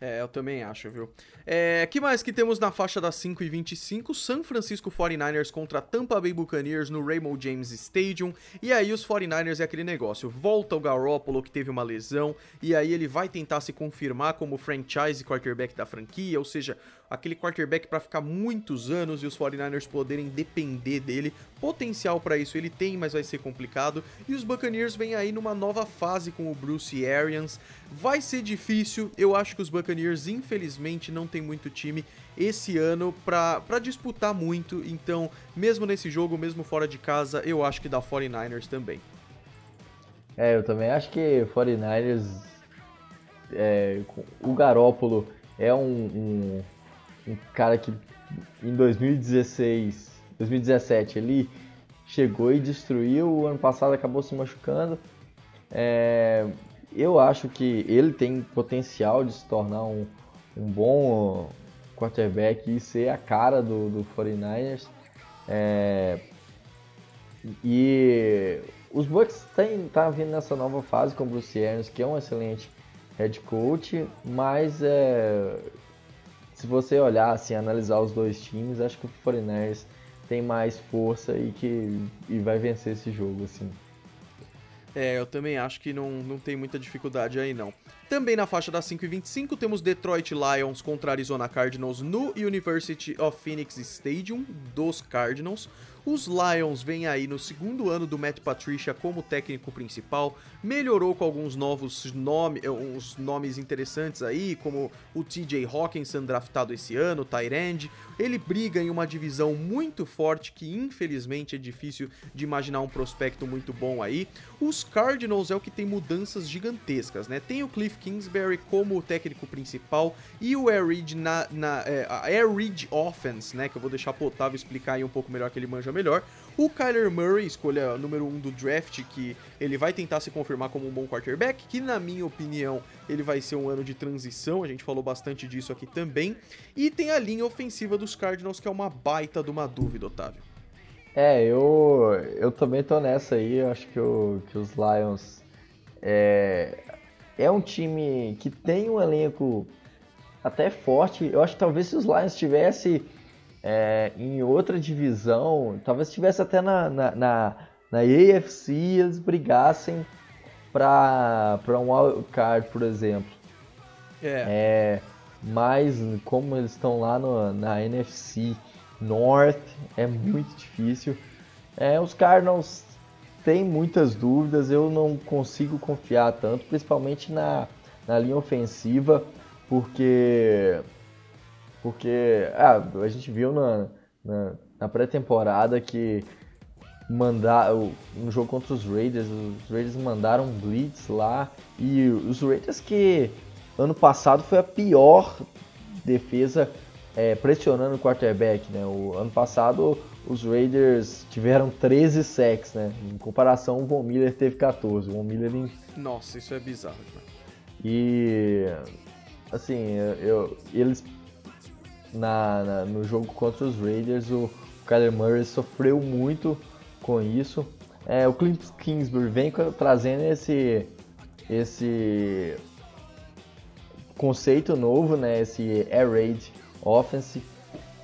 [SPEAKER 1] É, eu também acho, viu? É, que mais que temos na faixa das 5 e 25? San Francisco 49ers contra Tampa Bay Buccaneers no Raymond James Stadium. E aí os 49ers é aquele negócio, volta o Garoppolo que teve uma lesão, e aí ele vai tentar se confirmar como franchise quarterback da franquia, ou seja, aquele quarterback para ficar muitos anos e os 49ers poderem depender dele. Potencial para isso ele tem, mas vai ser complicado. E os Buccaneers vêm aí numa nova fase com o Bruce Arians. Vai ser difícil, eu acho que os Buccaneers infelizmente não tem muito time esse ano para disputar muito, então mesmo nesse jogo, mesmo fora de casa, eu acho que dá 49ers também.
[SPEAKER 2] É, eu também acho que 49ers, é, o Garópolo é um, um um cara que em 2016, 2017 ele chegou e destruiu, o ano passado acabou se machucando. É, eu acho que ele tem potencial de se tornar um, um bom quarterback e ser a cara do, do 49ers. É, e os Bucks estão tá vindo nessa nova fase com o Bruce Arians, que é um excelente head coach, mas é, se você olhar assim, analisar os dois times, acho que o 49ers tem mais força e que e vai vencer esse jogo assim.
[SPEAKER 1] É, eu também acho que não, não tem muita dificuldade aí não. Também na faixa das 5 e 25 temos Detroit Lions contra Arizona Cardinals no University of Phoenix Stadium dos Cardinals. Os Lions vêm aí no segundo ano do Matt Patricia como técnico principal, melhorou com alguns novos nome, eh, uns nomes interessantes aí, como o TJ Hawkinson draftado esse ano, Tyrande. Ele briga em uma divisão muito forte que infelizmente é difícil de imaginar um prospecto muito bom aí. Os Cardinals é o que tem mudanças gigantescas, né? Tem o Cliff Kingsbury como técnico principal e o Air Reed na, na é, Air Reed Offense, né? Que eu vou deixar pro Otávio explicar aí um pouco melhor que ele manja melhor. O Kyler Murray, escolha número 1 um do draft, que ele vai tentar se confirmar como um bom quarterback, que na minha opinião ele vai ser um ano de transição, a gente falou bastante disso aqui também. E tem a linha ofensiva dos Cardinals, que é uma baita de uma dúvida, Otávio.
[SPEAKER 2] É, eu, eu também tô nessa aí, eu acho que, o, que os Lions é, é um time que tem um elenco até forte. Eu acho que talvez se os Lions tivesse é, em outra divisão, talvez estivesse até na, na, na, na AFC eles brigassem para um wildcard, por exemplo.
[SPEAKER 1] É.
[SPEAKER 2] é. Mas como eles estão lá no, na NFC North, é muito difícil. É, os Cardinals têm muitas dúvidas, eu não consigo confiar tanto, principalmente na, na linha ofensiva, porque porque ah, a gente viu na, na, na pré-temporada que mandar no jogo contra os Raiders, os Raiders mandaram blitz lá e os Raiders que ano passado foi a pior defesa é, pressionando o quarterback, né? O ano passado os Raiders tiveram 13 sacks, né? Em comparação, o Von Miller teve 14. O Von Miller em...
[SPEAKER 1] Nossa, isso é bizarro.
[SPEAKER 2] E assim, eu, eles na, na, no jogo contra os Raiders, o Kyler Murray sofreu muito com isso. É, o Clint Kingsbury vem trazendo esse, esse conceito novo, né, esse Air Raid Offense,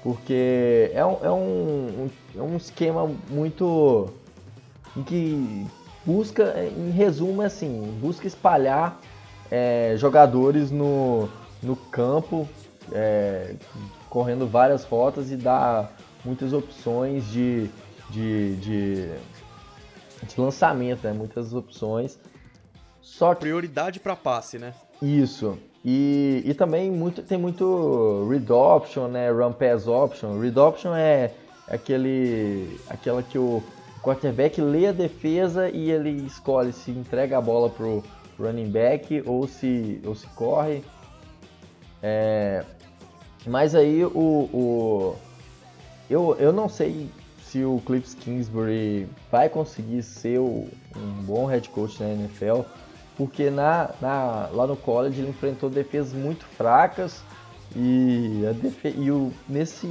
[SPEAKER 2] porque é um, é um, é um esquema muito que busca, em resumo, é assim, busca espalhar é, jogadores no, no campo é, correndo várias rotas e dá muitas opções de, de, de, de lançamento, né? muitas opções.
[SPEAKER 1] Só que... Prioridade para passe, né?
[SPEAKER 2] Isso. E, e também muito, tem muito read option, né? Run pass option. Read option é aquele, aquela que o quarterback lê a defesa e ele escolhe se entrega a bola pro running back ou se, ou se corre. É, mas aí o, o. eu, eu não sei se o Clips Kingsbury vai conseguir ser o, um bom head coach na NFL, porque na, na, lá no college ele enfrentou defesas muito fracas e, defe, e o, nesse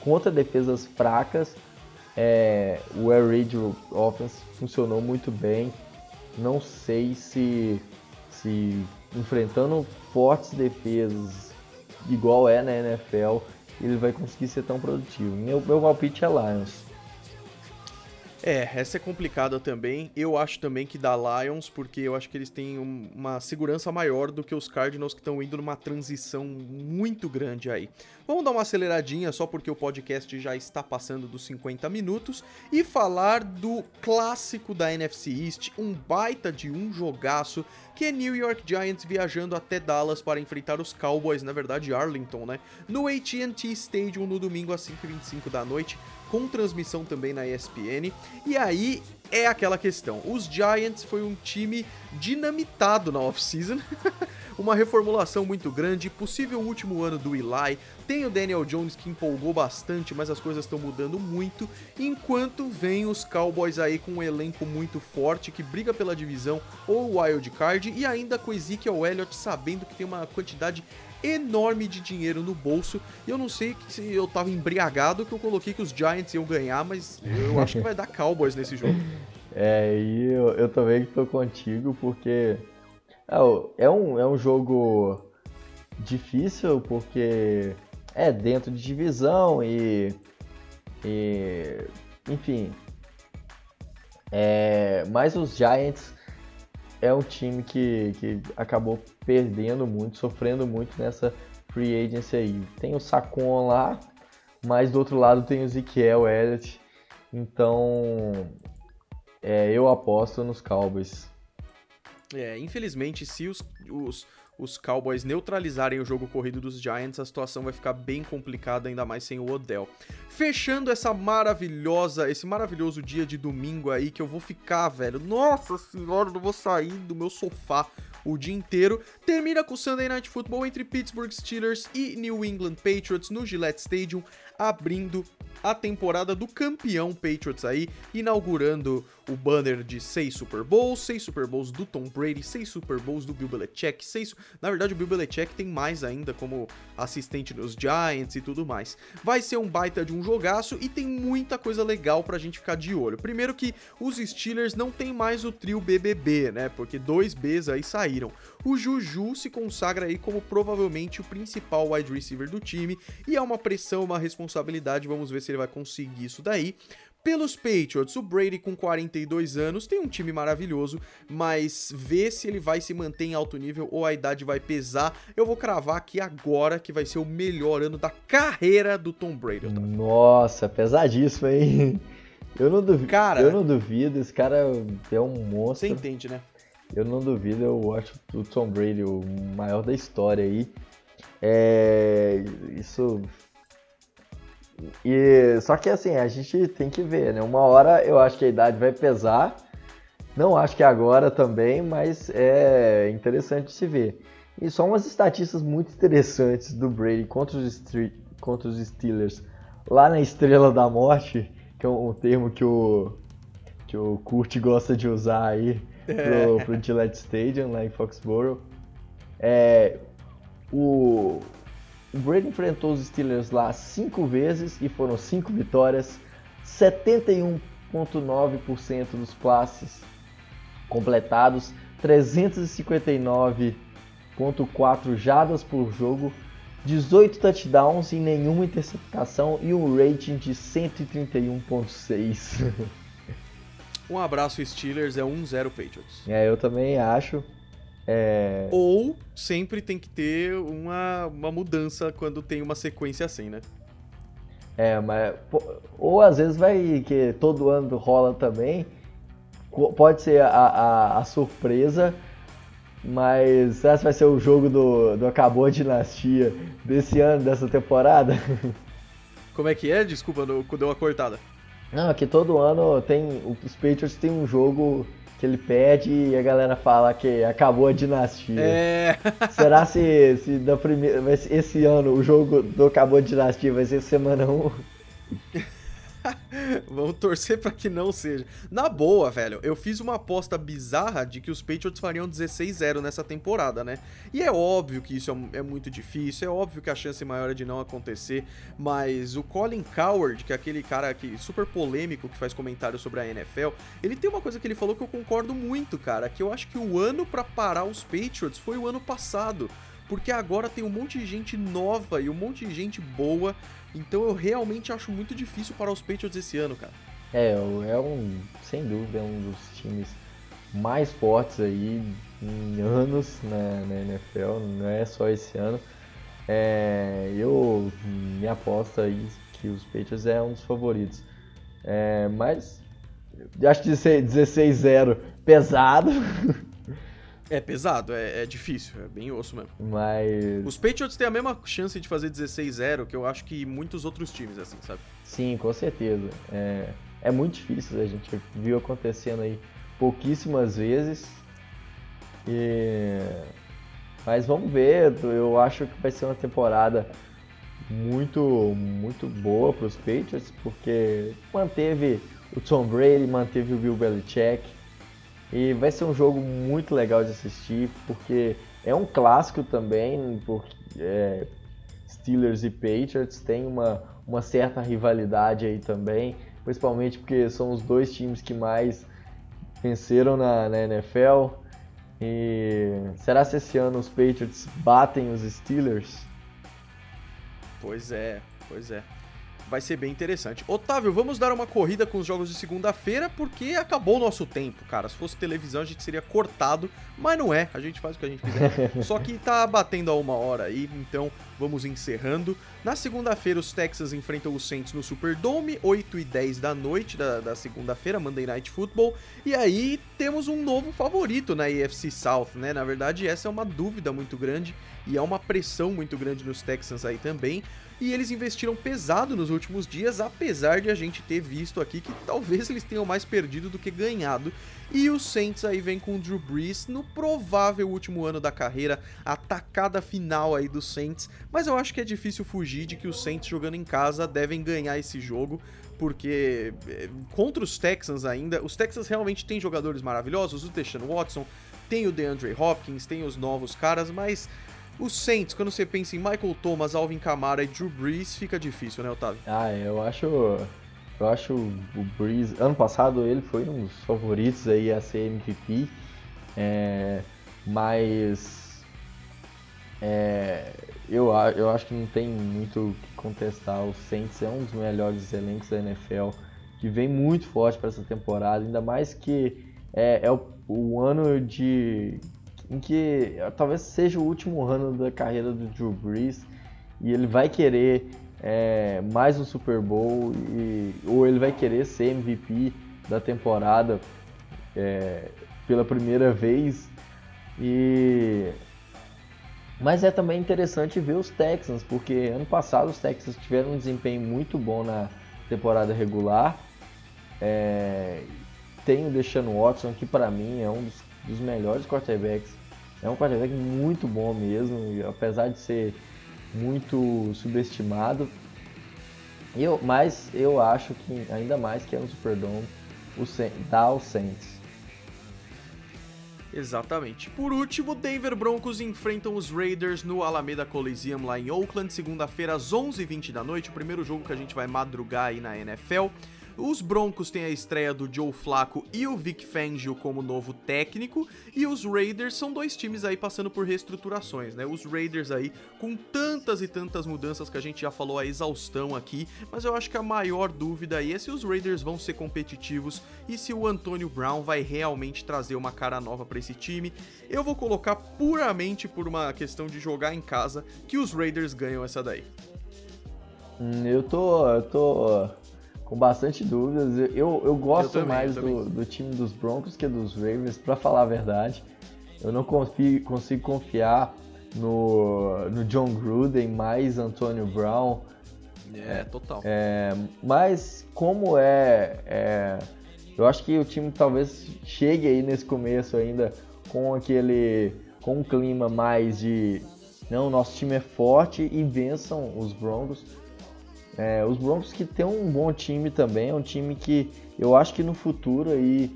[SPEAKER 2] contra defesas fracas é, o Air Raid Offense funcionou muito bem. Não sei se, se enfrentando fortes defesas igual é na NFL, ele vai conseguir ser tão produtivo. Meu, meu palpite é Lions.
[SPEAKER 1] É, essa é complicada também. Eu acho também que dá Lions, porque eu acho que eles têm uma segurança maior do que os Cardinals que estão indo numa transição muito grande aí. Vamos dar uma aceleradinha só porque o podcast já está passando dos 50 minutos e falar do clássico da NFC East, um baita de um jogaço que é New York Giants viajando até Dallas para enfrentar os Cowboys, na verdade Arlington, né? No AT&T Stadium no domingo às 5h25 da noite com transmissão também na ESPN. E aí é aquela questão: os Giants foi um time dinamitado na off-season. uma reformulação muito grande, possível último ano do Eli. Tem o Daniel Jones que empolgou bastante, mas as coisas estão mudando muito. Enquanto vem os Cowboys aí com um elenco muito forte que briga pela divisão ou wild card e ainda com Ezekiel Elliott sabendo que tem uma quantidade enorme de dinheiro no bolso. E eu não sei se eu tava embriagado que eu coloquei que os Giants iam ganhar, mas eu acho que vai dar Cowboys nesse jogo.
[SPEAKER 2] É, e eu, eu também tô contigo, porque é, é um, é um jogo difícil, porque é dentro de divisão e. e enfim. É, mas os Giants é um time que, que acabou perdendo muito, sofrendo muito nessa free agency aí. Tem o Sacon lá, mas do outro lado tem o Ezekiel Elliott. Então é, eu aposto nos Cowboys.
[SPEAKER 1] É, infelizmente, se os, os, os Cowboys neutralizarem o jogo corrido dos Giants, a situação vai ficar bem complicada, ainda mais sem o Odell. Fechando essa maravilhosa, esse maravilhoso dia de domingo aí que eu vou ficar, velho. Nossa senhora, eu não vou sair do meu sofá o dia inteiro. Termina com o Sunday Night Football entre Pittsburgh Steelers e New England Patriots no Gillette Stadium, abrindo a temporada do campeão Patriots aí, inaugurando o banner de seis Super Bowls, seis Super Bowls do Tom Brady, seis Super Bowls do Bill Belichick, seis... Na verdade, o Bill Belichick tem mais ainda como assistente nos Giants e tudo mais. Vai ser um baita de um jogaço e tem muita coisa legal pra gente ficar de olho. Primeiro que os Steelers não tem mais o trio BBB, né? Porque dois Bs aí saíram. O Juju se consagra aí como provavelmente o principal wide receiver do time e é uma pressão, uma responsabilidade, vamos ver se ele vai conseguir isso daí. Pelos Patriots, o Brady com 42 anos tem um time maravilhoso, mas ver se ele vai se manter em alto nível ou a idade vai pesar. Eu vou cravar aqui agora que vai ser o melhor ano da carreira do Tom Brady.
[SPEAKER 2] Nossa, pesadíssimo, hein? Eu não duvido. Cara, eu não duvido, esse cara é um monstro.
[SPEAKER 1] Você entende, né?
[SPEAKER 2] Eu não duvido, eu acho o Tom Brady o maior da história aí. É, isso e só que assim, a gente tem que ver, né? Uma hora eu acho que a idade vai pesar. Não acho que agora também, mas é interessante se ver. E só umas estatísticas muito interessantes do Brady contra os, contra os Steelers. Lá na Estrela da Morte, que é um termo que o, que o Kurt gosta de usar aí pro, pro Gillette Stadium, lá em Foxborough. É, o, o Brady enfrentou os Steelers lá cinco vezes e foram cinco vitórias, 71,9% dos passes completados, 359,4 jadas por jogo, 18 touchdowns e nenhuma interceptação e um rating de 131,6.
[SPEAKER 1] Um abraço Steelers, é 1-0 Patriots.
[SPEAKER 2] É, eu também acho. É...
[SPEAKER 1] Ou sempre tem que ter uma, uma mudança quando tem uma sequência assim, né?
[SPEAKER 2] É, mas. Ou às vezes vai que todo ano rola também. Pode ser a, a, a surpresa, mas será que vai ser o jogo do, do Acabou a Dinastia desse ano, dessa temporada?
[SPEAKER 1] Como é que é? Desculpa, deu uma cortada.
[SPEAKER 2] Não, é que todo ano tem. Os Patriots tem um jogo que ele pede e a galera fala que acabou a dinastia.
[SPEAKER 1] É.
[SPEAKER 2] Será se, se da primeira, esse ano o jogo do acabou a dinastia vai ser semana 1?
[SPEAKER 1] Vamos torcer para que não seja. Na boa, velho, eu fiz uma aposta bizarra de que os Patriots fariam 16-0 nessa temporada, né? E é óbvio que isso é, é, muito difícil, é óbvio que a chance maior é de não acontecer, mas o Colin Coward, que é aquele cara que super polêmico que faz comentários sobre a NFL, ele tem uma coisa que ele falou que eu concordo muito, cara, que eu acho que o ano para parar os Patriots foi o ano passado porque agora tem um monte de gente nova e um monte de gente boa então eu realmente acho muito difícil para os Patriots esse ano, cara.
[SPEAKER 2] É, é um, sem dúvida, é um dos times mais fortes aí em anos na, na NFL, não é só esse ano. É, eu me aposto aí que os Patriots é um dos favoritos. É, mas acho que 16-0 pesado.
[SPEAKER 1] É pesado, é, é, difícil, é bem osso mesmo.
[SPEAKER 2] Mas.
[SPEAKER 1] Os Patriots têm a mesma chance de fazer 16-0 que eu acho que muitos outros times, assim, sabe?
[SPEAKER 2] Sim, com certeza. É, é muito difícil, a gente viu acontecendo aí pouquíssimas vezes. E... Mas vamos ver, eu acho que vai ser uma temporada muito, muito boa para os Patriots, porque manteve o Tom Brady, manteve o Bill Belichick e vai ser um jogo muito legal de assistir, porque é um clássico também, porque é, Steelers e Patriots tem uma, uma certa rivalidade aí também, principalmente porque são os dois times que mais venceram na, na NFL. E será se esse ano os Patriots batem os Steelers?
[SPEAKER 1] Pois é, pois é vai ser bem interessante. Otávio, vamos dar uma corrida com os jogos de segunda-feira, porque acabou o nosso tempo, cara. Se fosse televisão, a gente seria cortado, mas não é, a gente faz o que a gente quiser. Só que tá batendo a uma hora aí, então vamos encerrando. Na segunda-feira, os Texans enfrentam os Saints no Superdome, 8 e 10 da noite da, da segunda-feira, Monday Night Football. E aí temos um novo favorito na AFC South, né? Na verdade, essa é uma dúvida muito grande e é uma pressão muito grande nos Texans aí também e eles investiram pesado nos últimos dias, apesar de a gente ter visto aqui que talvez eles tenham mais perdido do que ganhado. E o Saints aí vem com o Drew Brees no provável último ano da carreira, atacada final aí do Saints, mas eu acho que é difícil fugir de que os Saints jogando em casa devem ganhar esse jogo, porque eh, contra os Texans ainda, os Texans realmente têm jogadores maravilhosos, o Deshaun Watson, tem o DeAndre Hopkins, tem os novos caras, mas o Saints, quando você pensa em Michael Thomas, Alvin Kamara e Drew Brees, fica difícil, né, Otávio?
[SPEAKER 2] Ah, eu acho. Eu acho o Brees. Ano passado ele foi um dos favoritos aí a ser MVP. É, mas. É, eu, eu acho que não tem muito o que contestar. O Saints é um dos melhores elencos da NFL. Que vem muito forte para essa temporada. Ainda mais que é, é o, o ano de em que talvez seja o último ano da carreira do Drew Brees e ele vai querer é, mais um Super Bowl e, ou ele vai querer ser MVP da temporada é, pela primeira vez e mas é também interessante ver os Texans porque ano passado os Texans tiveram um desempenho muito bom na temporada regular é, tem o Deshaun Watson que para mim é um dos dos melhores quarterbacks. É um quarterback muito bom mesmo, apesar de ser muito subestimado. Eu, mas eu acho que ainda mais que é no Superdome, o dá ao Saints.
[SPEAKER 1] Exatamente. Por último, Denver Broncos enfrentam os Raiders no Alameda Coliseum lá em Oakland, segunda-feira às 11h20 da noite, o primeiro jogo que a gente vai madrugar aí na NFL. Os Broncos têm a estreia do Joe Flacco e o Vic Fangio como novo técnico, e os Raiders são dois times aí passando por reestruturações, né? Os Raiders aí com tantas e tantas mudanças que a gente já falou a exaustão aqui, mas eu acho que a maior dúvida aí é se os Raiders vão ser competitivos e se o Antonio Brown vai realmente trazer uma cara nova para esse time. Eu vou colocar puramente por uma questão de jogar em casa que os Raiders ganham essa daí.
[SPEAKER 2] Hum, eu tô, eu tô com bastante dúvidas. Eu, eu gosto eu também, mais do, do, time dos Broncos que dos Ravens, para falar a verdade. Eu não confio, consigo confiar no, no John Gruden mais Antonio Brown.
[SPEAKER 1] É, total.
[SPEAKER 2] É, mas como é, é, Eu acho que o time talvez chegue aí nesse começo ainda com aquele. com um clima mais de. Não, nosso time é forte e vençam os Broncos é, os Broncos que tem um bom time também, é um time que eu acho que no futuro aí,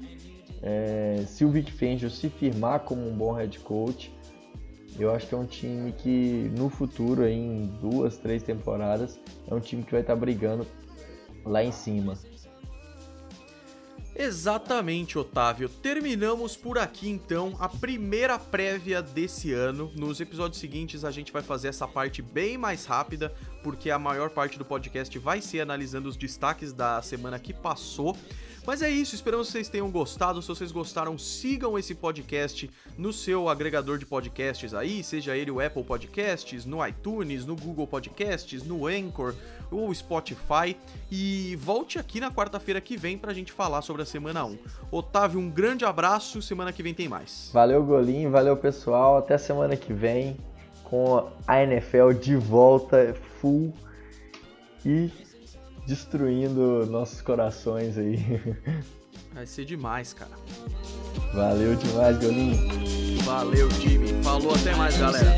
[SPEAKER 2] é, se o Vic Fangio se firmar como um bom head coach, eu acho que é um time que no futuro, aí, em duas, três temporadas, é um time que vai estar tá brigando lá em cima.
[SPEAKER 1] Exatamente, Otávio. Terminamos por aqui então a primeira prévia desse ano. Nos episódios seguintes a gente vai fazer essa parte bem mais rápida, porque a maior parte do podcast vai ser analisando os destaques da semana que passou. Mas é isso, esperamos que vocês tenham gostado. Se vocês gostaram, sigam esse podcast no seu agregador de podcasts aí, seja ele o Apple Podcasts, no iTunes, no Google Podcasts, no Anchor ou Spotify. E volte aqui na quarta-feira que vem pra gente falar sobre a semana 1. Otávio, um grande abraço, semana que vem tem mais.
[SPEAKER 2] Valeu, Golim, valeu pessoal, até semana que vem com a NFL de volta full e destruindo nossos corações aí.
[SPEAKER 1] Vai ser demais, cara.
[SPEAKER 2] Valeu demais, Golinho.
[SPEAKER 1] Valeu, time. Falou, até mais, galera.